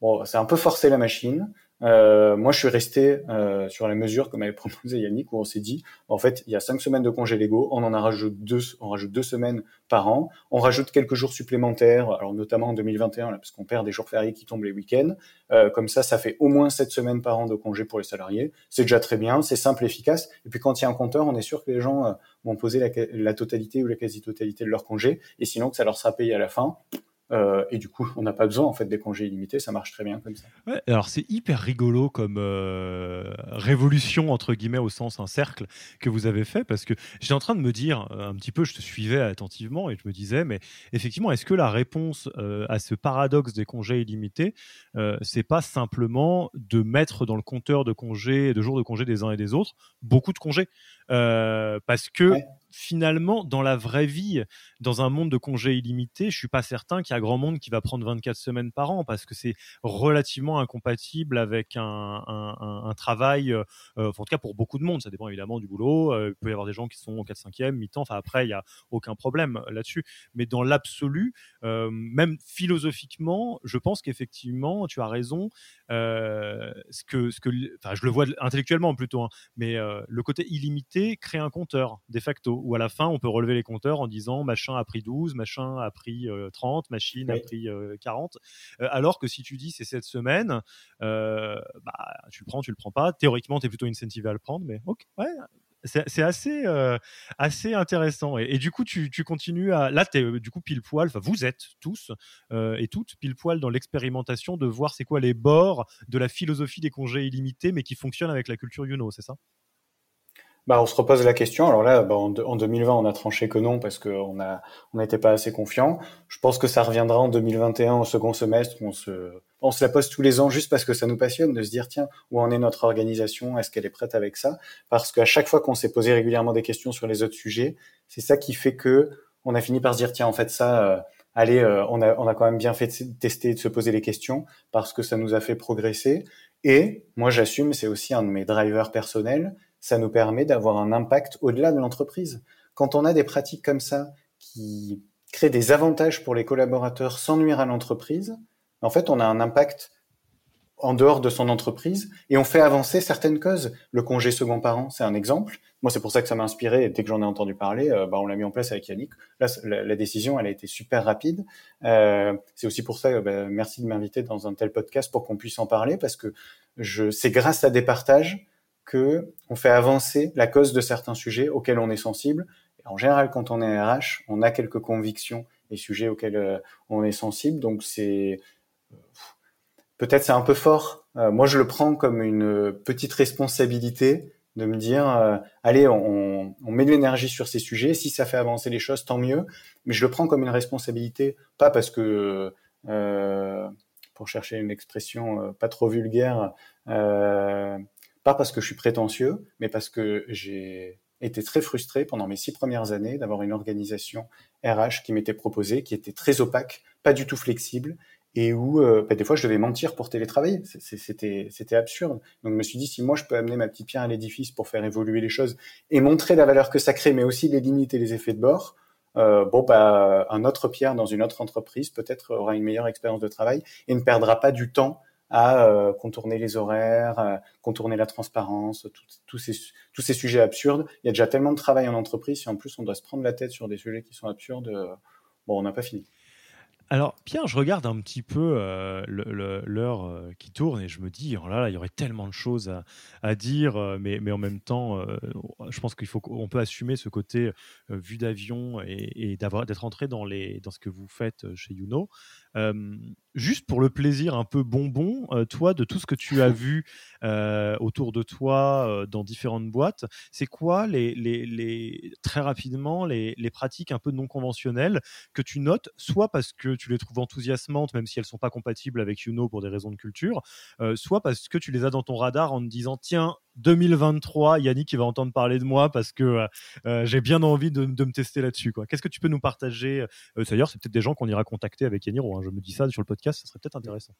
Bon, c'est un peu forcer la machine. Euh, moi, je suis resté euh, sur la mesure comme avait <laughs> proposé Yannick, où on s'est dit, en fait, il y a cinq semaines de congés légaux, on en rajoute deux, on rajoute deux semaines par an, on rajoute quelques jours supplémentaires, alors notamment en 2021, là, parce qu'on perd des jours fériés qui tombent les week-ends. Euh, comme ça, ça fait au moins sept semaines par an de congés pour les salariés. C'est déjà très bien, c'est simple, efficace. Et puis quand il y a un compteur, on est sûr que les gens euh, vont poser la, la totalité ou la quasi-totalité de leur congé, et sinon que ça leur sera payé à la fin. Euh, et du coup, on n'a pas besoin en fait des congés illimités, ça marche très bien comme ça. Ouais, alors c'est hyper rigolo comme euh, révolution entre guillemets au sens un cercle que vous avez fait parce que j'étais en train de me dire euh, un petit peu, je te suivais attentivement et je me disais, mais effectivement, est-ce que la réponse à ce paradoxe des congés illimités, c'est pas simplement de mettre dans le compteur de congés, de jours de congés des uns et des autres, beaucoup de congés? Parce que finalement, dans la vraie vie, dans un monde de congés illimités, je suis pas certain qu'il y a grand monde qui va prendre 24 semaines par an parce que c'est relativement incompatible avec un, travail, euh, en tout cas pour beaucoup de monde, ça dépend évidemment du boulot. Euh, il peut y avoir des gens qui sont au 4-5e, mi-temps, enfin après, il n'y a aucun problème là-dessus. Mais dans l'absolu, euh, même philosophiquement, je pense qu'effectivement, tu as raison. ce que, ce que, enfin, je le vois intellectuellement plutôt, hein, mais le côté illimité crée un compteur de facto où à la fin, on peut relever les compteurs en disant machin a pris 12, machin a pris 30, euh, machine a pris 40. Euh, alors que si tu dis c'est cette semaine, euh, bah, tu le prends, tu le prends pas. Théoriquement, tu es plutôt incentivé à le prendre, mais ok, ouais, c'est assez, assez intéressant. Et, du coup, tu, tu, continues à. Là, tu es du coup pile poil, enfin, vous êtes tous et toutes pile poil dans l'expérimentation de voir c'est quoi les bords de la philosophie des congés illimités, mais qui fonctionne avec la culture Yuno, c'est ça? Bah, on se repose la question. Alors là, bah, en, 2020, on a tranché que non parce qu'on a, on n'était pas assez confiant. Je pense que ça reviendra en 2021 au second semestre. On se, on se la pose tous les ans juste parce que ça nous passionne de se dire tiens où en est notre organisation? Est-ce qu'elle est prête avec ça? Parce qu'à chaque fois qu'on s'est posé régulièrement des questions sur les autres sujets, c'est ça qui fait que on a fini par se dire tiens en fait ça. Euh, allez, euh, on, a, on a quand même bien fait de tester, de se poser les questions parce que ça nous a fait progresser. Et moi, j'assume, c'est aussi un de mes drivers personnels, ça nous permet d'avoir un impact au-delà de l'entreprise. Quand on a des pratiques comme ça qui créent des avantages pour les collaborateurs sans nuire à l'entreprise, en fait, on a un impact en dehors de son entreprise et on fait avancer certaines causes. Le congé second parent, c'est un exemple. Moi, c'est pour ça que ça m'a inspiré. Et dès que j'en ai entendu parler, euh, bah, on l'a mis en place avec Yannick. Là, la, décision, elle a été super rapide. Euh, c'est aussi pour ça, bah, merci de m'inviter dans un tel podcast pour qu'on puisse en parler parce que c'est grâce à des partages on fait avancer la cause de certains sujets auxquels on est sensible. en général, quand on est RH, on a quelques convictions et sujets auxquels euh, on est sensible. Donc c'est peut-être c'est un peu fort. Euh, moi, je le prends comme une petite responsabilité de me dire, euh, allez, on, met de l'énergie sur ces sujets. Si ça fait avancer les choses, tant mieux. Mais je le prends comme une responsabilité, pas parce que, pour chercher une expression pas trop vulgaire, pas parce que je suis prétentieux, mais parce que j'ai été très frustré pendant mes six premières années d'avoir une organisation RH qui m'était proposée, qui était très opaque, pas du tout flexible, et où euh, bah, des fois je devais mentir pour télétravailler. C'était absurde. Donc je me suis dit si moi je peux amener ma petite pierre à l'édifice pour faire évoluer les choses et montrer la valeur que ça crée, mais aussi les limites et les effets de bord. Euh, bon bah un autre pierre dans une autre entreprise peut-être aura une meilleure expérience de travail et ne perdra pas du temps à euh, contourner les horaires, euh, contourner la transparence, tous ces, tous ces sujets absurdes. Il y a déjà tellement de travail en entreprise, si en plus on doit se prendre la tête sur des sujets qui sont absurdes, euh, bon, on n'a pas fini. Alors, Pierre, je regarde un petit peu l'heure qui tourne et je me dis, oh là il y aurait tellement de choses à, dire, mais, mais, en même temps, je pense qu'il faut qu'on peut assumer ce côté vue d'avion et, et d'être entré dans, les, dans ce que vous faites chez Youno juste pour le plaisir un peu bonbon, toi, de tout ce que tu as <laughs> vu autour de toi dans différentes boîtes, c'est quoi les, les, les, très rapidement les, les, pratiques un peu non conventionnelles que tu notes, soit parce que tu les trouves enthousiasmantes, même si elles sont pas compatibles avec Youno pour des raisons de culture, soit parce que tu les as dans ton radar en te disant tiens 2023, Yannick il va entendre parler de moi parce que j'ai bien envie de, me tester là-dessus. Qu'est-ce que tu peux nous partager D'ailleurs, c'est peut-être des gens qu'on ira contacter avec Yannick. Hein, je me dis ça sur le podcast, ça serait peut-être intéressant.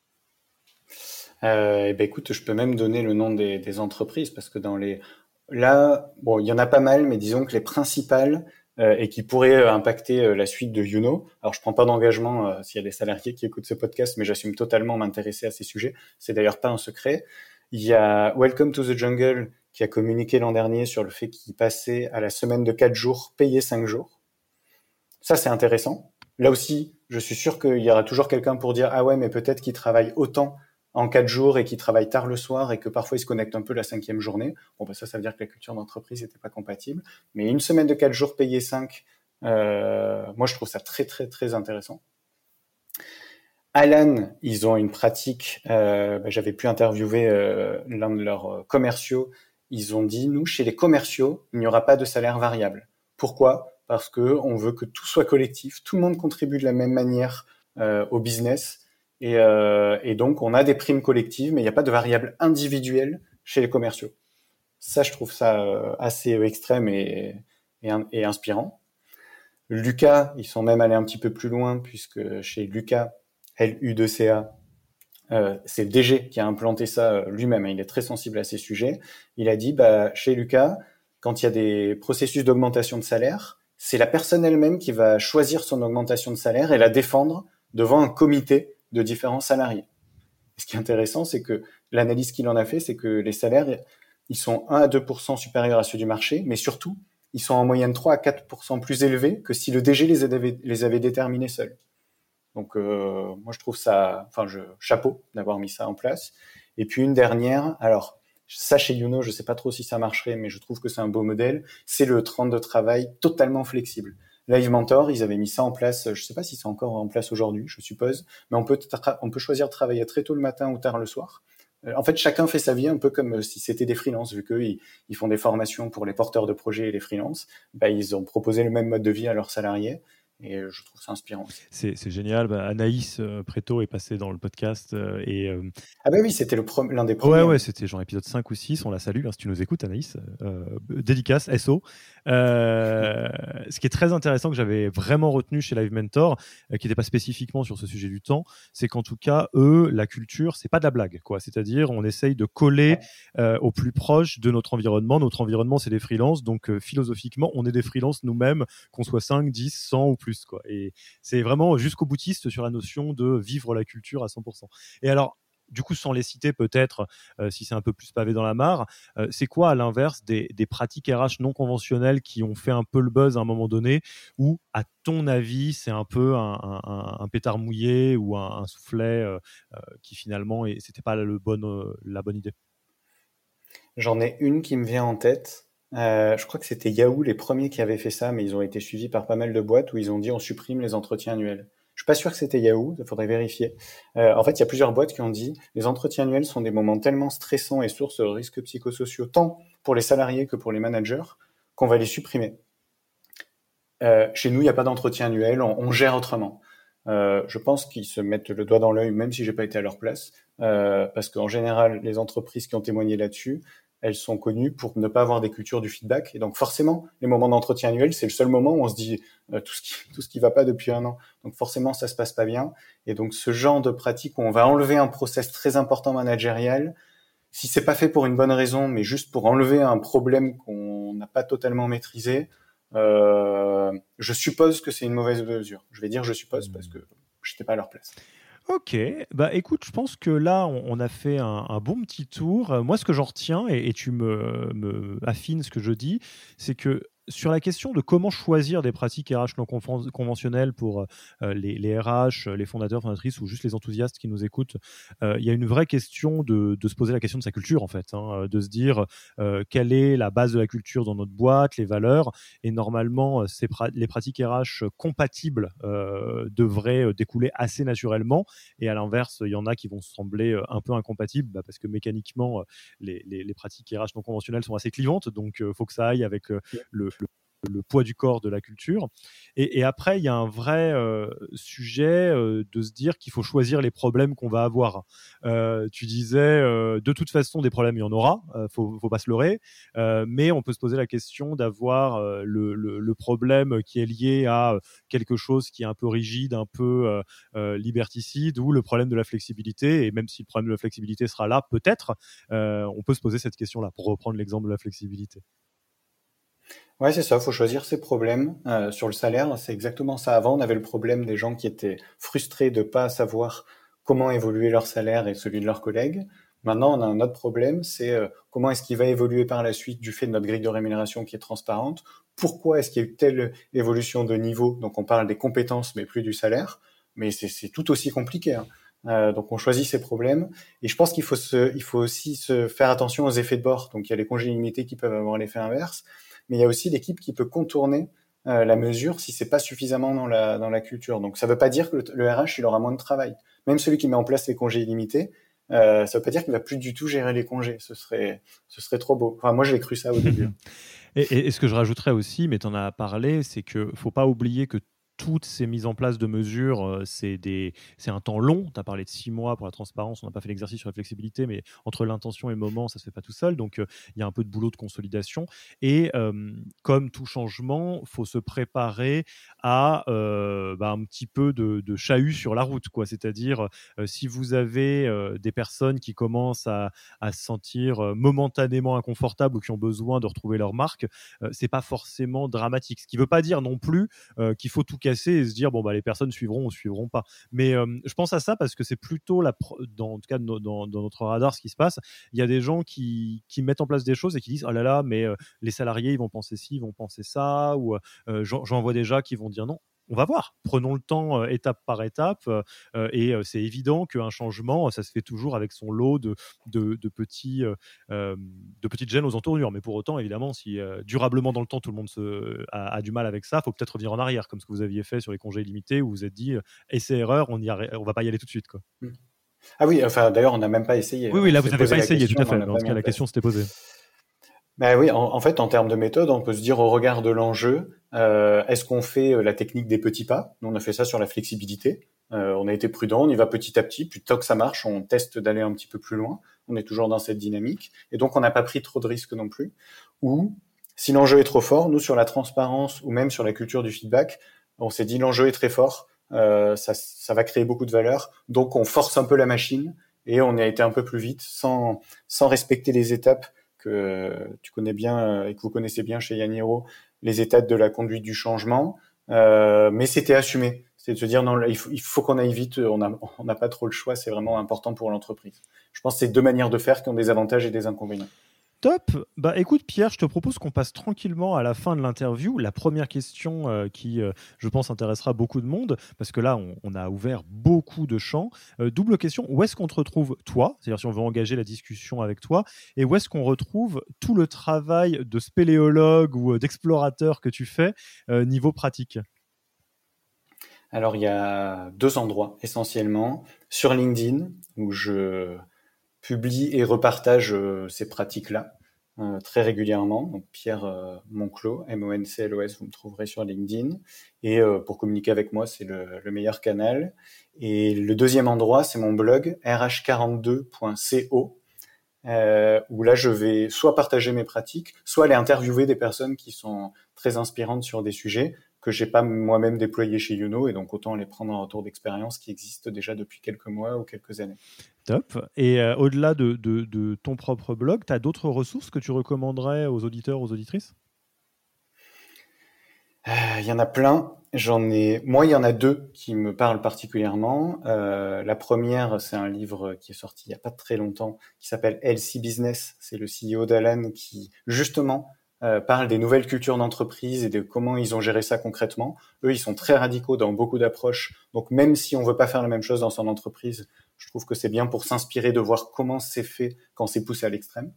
Euh, eh ben écoute, je peux même donner le nom des, entreprises parce que dans les là, bon, il y en a pas mal, mais disons que les principales, et qui pourrait impacter la suite de Youno. Alors je prends pas d'engagement s'il y a des salariés qui écoutent ce podcast, mais j'assume totalement m'intéresser à ces sujets. C'est d'ailleurs pas un secret. Il y a Welcome to the Jungle qui a communiqué l'an dernier sur le fait qu'il passait à la semaine de 4 jours, payé 5 jours. Ça, c'est intéressant. Là aussi, je suis sûr qu'il y aura toujours quelqu'un pour dire ah ouais, mais peut-être qu'il travaille autant en quatre jours et qu'il travaille tard le soir et que parfois il se connecte un peu la cinquième journée. Bon, bah ça, ça veut dire que la culture d'entreprise n'était pas compatible. Mais une semaine de quatre jours payé 5, euh, moi je trouve ça très très très intéressant. Alan, ils ont une pratique. Euh, bah, J'avais pu interviewer euh, l'un de leurs commerciaux ils ont dit nous chez les commerciaux, il n'y aura pas de salaire variable. Pourquoi? Parce que on veut que tout soit collectif, tout le monde contribue de la même manière euh, au business et, euh, et, donc on a des primes collectives, mais il n'y a pas de variable individuelle chez les commerciaux. Ça, je trouve ça euh, assez extrême et, et, et inspirant. Lucas, ils sont même allés un petit peu plus loin puisque chez Lucas, LU2CA, euh, c'est le DG qui a implanté ça euh, lui-même. Hein. il est très sensible à ces sujets. Il a dit, bah, chez Lucas, quand il y a des processus d'augmentation de salaire, c'est la personne elle-même qui va choisir son augmentation de salaire et la défendre devant un comité de différents salariés. Ce qui est intéressant, c'est que l'analyse qu'il en a fait, c'est que les salaires, ils sont 1 à 2% supérieurs à ceux du marché, mais surtout, ils sont en moyenne 3 à 4% plus élevés que si le DG les avait, les avait déterminés seuls. Donc euh, moi je trouve ça, enfin je chapeau d'avoir mis ça en place. Et puis une dernière, alors ça chez Youno, je sais pas trop si ça marcherait, mais je trouve que c'est un beau modèle. C'est le temps de travail totalement flexible. Live Mentor, ils avaient mis ça en place. Je sais pas si c'est encore en place aujourd'hui, je suppose, mais on peut on peut choisir de travailler très tôt le matin ou tard le soir. Euh, en fait, chacun fait sa vie un peu comme si c'était des freelances, vu qu'eux, ils, font des formations pour les porteurs de projets et les freelances. Bah, ils ont proposé le même mode de vie à leurs salariés et euh, je trouve ça inspirant. C'est génial. Bah, Anaïs euh, Préto est passée dans le podcast. Euh, et, ah, bah oui, c'était l'un des premiers. Ouais, ouais, c'était genre épisode 5 ou 6. On la salue hein, si tu nous écoutes, Anaïs. dédicace, SO. ce qui est très intéressant que j'avais vraiment retenu chez Live Mentor, qui n'était pas spécifiquement sur ce sujet du temps, c'est qu'en tout cas, eux, la culture, c'est pas de la blague. quoi. C'est-à-dire, on essaye de coller au plus proche de notre environnement. Notre environnement, c'est des freelances. Donc, philosophiquement, on est des freelances nous-mêmes, qu'on soit 5, 10, 100 ou plus Et c'est vraiment jusqu'au boutiste sur la notion de vivre la culture à 100%. Et alors, du coup, sans les citer peut-être, euh, si c'est un peu plus pavé dans la mare, euh, c'est quoi à l'inverse des, pratiques RH non conventionnelles qui ont fait un peu le buzz à un moment donné, ou à ton avis, c'est un peu un, pétard mouillé ou un, soufflet euh, qui finalement, c'était pas le bon, la bonne idée? J'en ai une qui me vient en tête. Euh, je crois que c'était Yahoo les premiers qui avaient fait ça, mais ils ont été suivis par pas mal de boîtes où ils ont dit on supprime les entretiens annuels. Je suis pas sûr que c'était Yahoo, il faudrait vérifier. Euh, en fait, il y a plusieurs boîtes qui ont dit les entretiens annuels sont des moments tellement stressants et sources de risques psychosociaux tant pour les salariés que pour les managers qu'on va les supprimer. Euh, chez nous, il n'y a pas d'entretien annuel, on, gère autrement. Je pense qu'ils se mettent le doigt dans l'œil, même si j'ai pas été à leur place, parce qu'en général, les entreprises qui ont témoigné là-dessus, elles sont connues pour ne pas avoir des cultures du feedback. Et donc forcément, les moments d'entretien annuel, c'est le seul moment où on se dit euh, tout ce qui <laughs> tout ce qui va pas depuis un an. Donc forcément, ça se passe pas bien. Et donc ce genre de pratique où on va enlever un process très important managérial, si c'est pas fait pour une bonne raison, mais juste pour enlever un problème qu'on n'a pas totalement maîtrisé, euh, je suppose que c'est une mauvaise mesure. Je vais dire je suppose parce que j'étais pas à leur place. Ok, bah écoute, je pense que là, on, a fait un, bon petit tour. Euh, moi, ce que j'en retiens, et, tu me, me affines ce que je dis, c'est que sur la question de comment choisir des pratiques RH non conventionnelles pour euh, les, RH, les fondateurs, fondatrices ou juste les enthousiastes qui nous écoutent, euh, il y a une vraie question de, se poser la question de sa culture en fait, hein, de se dire euh, quelle est la base de la culture dans notre boîte, les valeurs, et normalement les pratiques RH compatibles devraient découler assez naturellement, et à l'inverse, il y en a qui vont sembler un peu incompatibles bah, parce que mécaniquement les, les, pratiques RH non conventionnelles sont assez clivantes, donc il faut que ça aille avec le, le poids du corps de la culture. Et, après, il y a un vrai euh, sujet euh, de se dire qu'il faut choisir les problèmes qu'on va avoir. Euh, tu disais, de toute façon, des problèmes, il y en aura, faut, faut pas se leurrer, mais on peut se poser la question d'avoir le, le, problème qui est lié à quelque chose qui est un peu rigide, un peu liberticide, ou le problème de la flexibilité. Et même si le problème de la flexibilité sera là, peut-être, on peut se poser cette question-là, pour reprendre l'exemple de la flexibilité. Ouais, c'est ça, il faut choisir ses problèmes. Euh, sur le salaire, c'est exactement ça. Avant, on avait le problème des gens qui étaient frustrés de pas savoir comment évoluer leur salaire et celui de leurs collègues. Maintenant, on a un autre problème, c'est euh, comment est-ce qu'il va évoluer par la suite du fait de notre grille de rémunération qui est transparente? Pourquoi est-ce qu'il y a eu telle évolution de niveau? Donc, on parle des compétences, mais plus du salaire. Mais c'est tout aussi compliqué. Hein. Euh, donc, on choisit ses problèmes. Et je pense qu'il faut, il faut aussi se faire attention aux effets de bord. Donc, il y a les congés limités qui peuvent avoir l'effet inverse mais il y a aussi l'équipe qui peut contourner euh, la mesure si c'est pas suffisamment dans la, dans la culture. Donc ça ne veut pas dire que le, RH il aura moins de travail. Même celui qui met en place les congés illimités, euh, ça veut pas dire qu'il va plus du tout gérer les congés. Ce serait, ce serait trop beau. Enfin, moi, j'ai cru ça au début. <laughs> et, et, ce que je rajouterais aussi, mais tu en as parlé, c'est que faut pas oublier que toutes ces mises en place de mesures, euh, c'est un temps long. Tu as parlé de six mois pour la transparence, on n'a pas fait l'exercice sur la flexibilité, mais entre l'intention et le moment, ça ne se fait pas tout seul. Donc, euh, il y a un peu de boulot de consolidation. Et euh, comme tout changement, faut se préparer à bah, un petit peu de, de, chahut sur la route. C'est-à-dire, si vous avez des personnes qui commencent à, se sentir momentanément inconfortables ou qui ont besoin de retrouver leur marque, c'est pas forcément dramatique. Ce qui ne veut pas dire non plus qu'il faut tout casser et se dire bon bah les personnes suivront ou suivront pas. Mais euh, je pense à ça parce que c'est plutôt la dans tout cas dans, notre radar ce qui se passe. Il y a des gens qui, qui mettent en place des choses et qui disent oh là là mais euh, les salariés ils vont penser ci, ils vont penser ça ou euh, j'en vois déjà qui vont dire non on va voir. Prenons le temps euh, étape par étape. Euh, euh, et c'est évident qu'un changement, ça se fait toujours avec son lot de, de, petits, de petites gênes aux entournures. Mais pour autant, évidemment, si durablement dans le temps, tout le monde se, a, du mal avec ça, il faut peut-être revenir en arrière, comme ce que vous aviez fait sur les congés limités, où vous vous êtes dit, essai erreur, on ne va pas y aller tout de suite. Quoi. Mmh. Ah oui, enfin d'ailleurs, on n'a même pas essayé. Oui, oui, là, vous n'avez pas essayé, tout à fait. Dans ce cas, la question s'était posée. Ben oui, en, fait, en termes de méthode, on peut se dire au regard de l'enjeu, euh, est-ce qu'on fait euh, la technique des petits pas? Nous, on a fait ça sur la flexibilité. Euh, on a été prudent, on y va petit à petit. Plutôt que ça marche, on teste d'aller un petit peu plus loin. On est toujours dans cette dynamique. Et donc, on n'a pas pris trop de risques non plus. Ou, si l'enjeu est trop fort, nous, sur la transparence ou même sur la culture du feedback, on s'est dit l'enjeu est très fort, ça, ça va créer beaucoup de valeur. Donc, on force un peu la machine et on a été un peu plus vite sans, sans respecter les étapes que tu connais bien euh, et que vous connaissez bien chez Yaniro, les étapes de la conduite du changement. Euh, mais c'était assumé. C'est de se dire non, il faut, qu'on aille vite, on n'a pas trop le choix, c'est vraiment important pour l'entreprise. Je pense que c'est deux manières de faire qui ont des avantages et des inconvénients. Top. Bah écoute Pierre, je te propose qu'on passe tranquillement à la fin de l'interview. La première question euh, qui, euh, je pense, intéressera beaucoup de monde, parce que là, on, a ouvert beaucoup de champs. Euh, double question, où est-ce qu'on te retrouve toi? C'est-à-dire si on veut engager la discussion avec toi, et où est-ce qu'on retrouve tout le travail de spéléologue ou d'explorateur que tu fais niveau pratique? Alors il y a deux endroits essentiellement. Sur LinkedIn, où je publie et repartage euh, ces pratiques-là euh, très régulièrement. Donc Pierre euh, Monclos, M-O-N-C-L-O-S, vous me trouverez sur LinkedIn. Et pour communiquer avec moi, c'est le, meilleur canal. Et le deuxième endroit, c'est mon blog rh42.co. où là je vais soit partager mes pratiques, soit aller interviewer des personnes qui sont très inspirantes sur des sujets que j'ai pas moi-même déployé chez Youno et donc autant les prendre en retour d'expérience qui existent déjà depuis quelques mois ou quelques années. Top. Et euh, au-delà de, de, ton propre blog, tu as d'autres ressources que tu recommanderais aux auditeurs, aux auditrices? Euh, Il y en a plein. J'en ai, moi, il y en a deux qui me parlent particulièrement. Euh, la première, c'est un livre qui est sorti il y a pas très longtemps, qui s'appelle LC Business. C'est le CEO d'Alan qui, justement, euh, parle des nouvelles cultures d'entreprise et de comment ils ont géré ça concrètement. Eux, ils sont très radicaux dans beaucoup d'approches. Donc, même si on veut pas faire la même chose dans son entreprise, je trouve que c'est bien pour s'inspirer de voir comment c'est fait quand c'est poussé à l'extrême.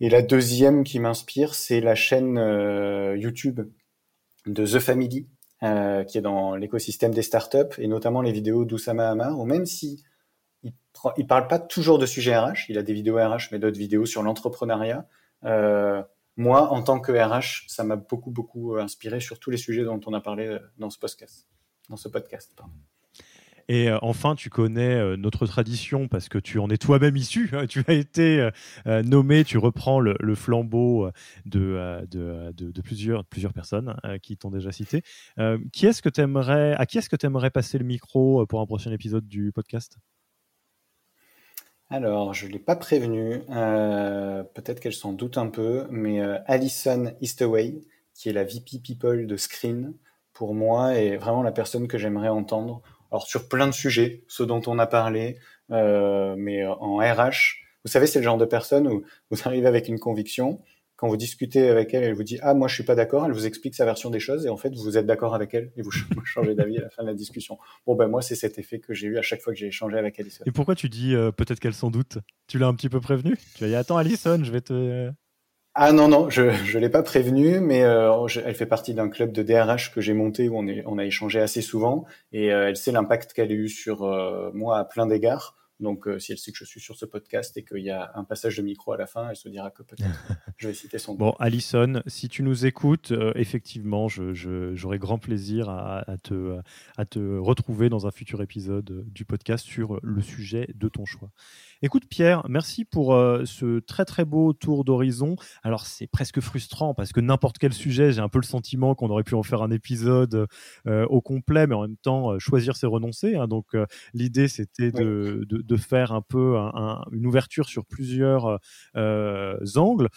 Et la deuxième qui m'inspire, c'est la chaîne euh, YouTube de The Family, euh, qui est dans l'écosystème des startups, et notamment les vidéos d'Oussama Hamar, où même si il, il parle pas toujours de sujets RH, il a des vidéos RH, mais d'autres vidéos sur l'entrepreneuriat, euh, moi, en tant que RH, ça m'a beaucoup, beaucoup euh, inspiré sur tous les sujets dont on a parlé euh, dans ce podcast. Dans ce podcast Et euh, enfin, tu connais notre tradition parce que tu en es toi-même issu. Hein. tu as été nommé, tu reprends le, flambeau de, de, plusieurs, plusieurs personnes qui t'ont déjà cité. qui est-ce que aimerais, à qui est-ce que tu aimerais passer le micro pour un prochain épisode du podcast? Alors, je ne l'ai pas prévenu, euh, peut-être qu'elle s'en doute un peu, mais euh, Alison Eastaway, qui est la VP People de Screen, pour moi, est vraiment la personne que j'aimerais entendre. Alors, sur plein de sujets, ceux dont on a parlé, euh, mais en RH, vous savez, c'est le genre de personne où vous <laughs> arrivez avec une conviction, quand vous discutez avec elle, elle vous dit ah moi je suis pas d'accord, elle vous explique sa version des choses et en fait vous êtes d'accord avec elle et <laughs> vous changez d'avis à la fin de la discussion. Bon ben moi c'est cet effet que j'ai eu à chaque fois que j'ai échangé avec Alison. Et pourquoi tu dis euh, peut-être qu'elle s'en doute? Tu l'as un petit peu prévenu Tu as dit attends Alison, je vais te ah non non, je je l'ai pas prévenu, mais euh, elle fait partie d'un club de DRH que j'ai monté où on est on a échangé assez souvent et euh, elle sait l'impact qu'elle a eu sur moi à plein d'égards. Donc, euh, si elle sait que je suis sur ce podcast et qu'il y a un passage de micro à la fin, elle se dira que peut-être <laughs> je vais citer son nom. Bon, Alison, si tu nous écoutes, euh, effectivement, j'aurai grand plaisir à, te, à te retrouver dans un futur épisode du podcast sur le sujet de ton choix. Écoute Pierre, merci pour euh, ce très très beau tour d'horizon. Alors c'est presque frustrant parce que n'importe quel sujet, j'ai un peu le sentiment qu'on aurait pu en faire un épisode euh, au complet, mais en même temps euh, choisir c'est renoncer. Hein. donc l'idée c'était de, de, faire un peu une ouverture sur plusieurs angles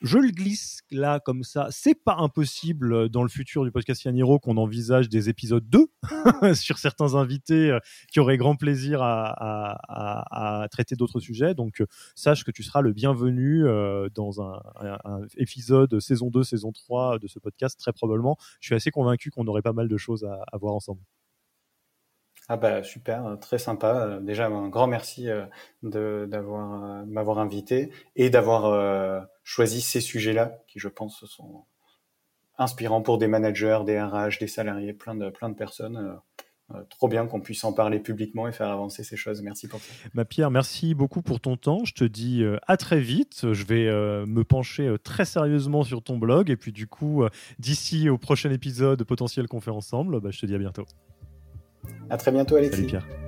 je le glisse là comme ça. C'est pas impossible euh, dans le futur du podcast Yaniro qu'on envisage des épisodes 2 <laughs> sur certains invités euh, qui auraient grand plaisir à, traiter d'autres sujets. Donc euh, sache que tu seras le bienvenu dans un, épisode saison 2, saison 3 de ce podcast très probablement. Je suis assez convaincu qu'on aurait pas mal de choses à, à voir ensemble. Ah bah super, très sympa. Déjà un grand merci de d'avoir m'avoir invité et d'avoir choisi ces sujets-là qui je pense sont inspirants pour des managers, des RH, des salariés, plein de plein de personnes. trop bien qu'on puisse en parler publiquement et faire avancer ces choses. Merci pour ça. Bah Pierre, merci beaucoup pour ton temps. Je te dis à très vite. Je vais me pencher très sérieusement sur ton blog et puis du coup, d'ici au prochain épisode potentiel qu'on fait ensemble, bah, je te dis à bientôt. À très bientôt, Alexis. Salut, Pierre.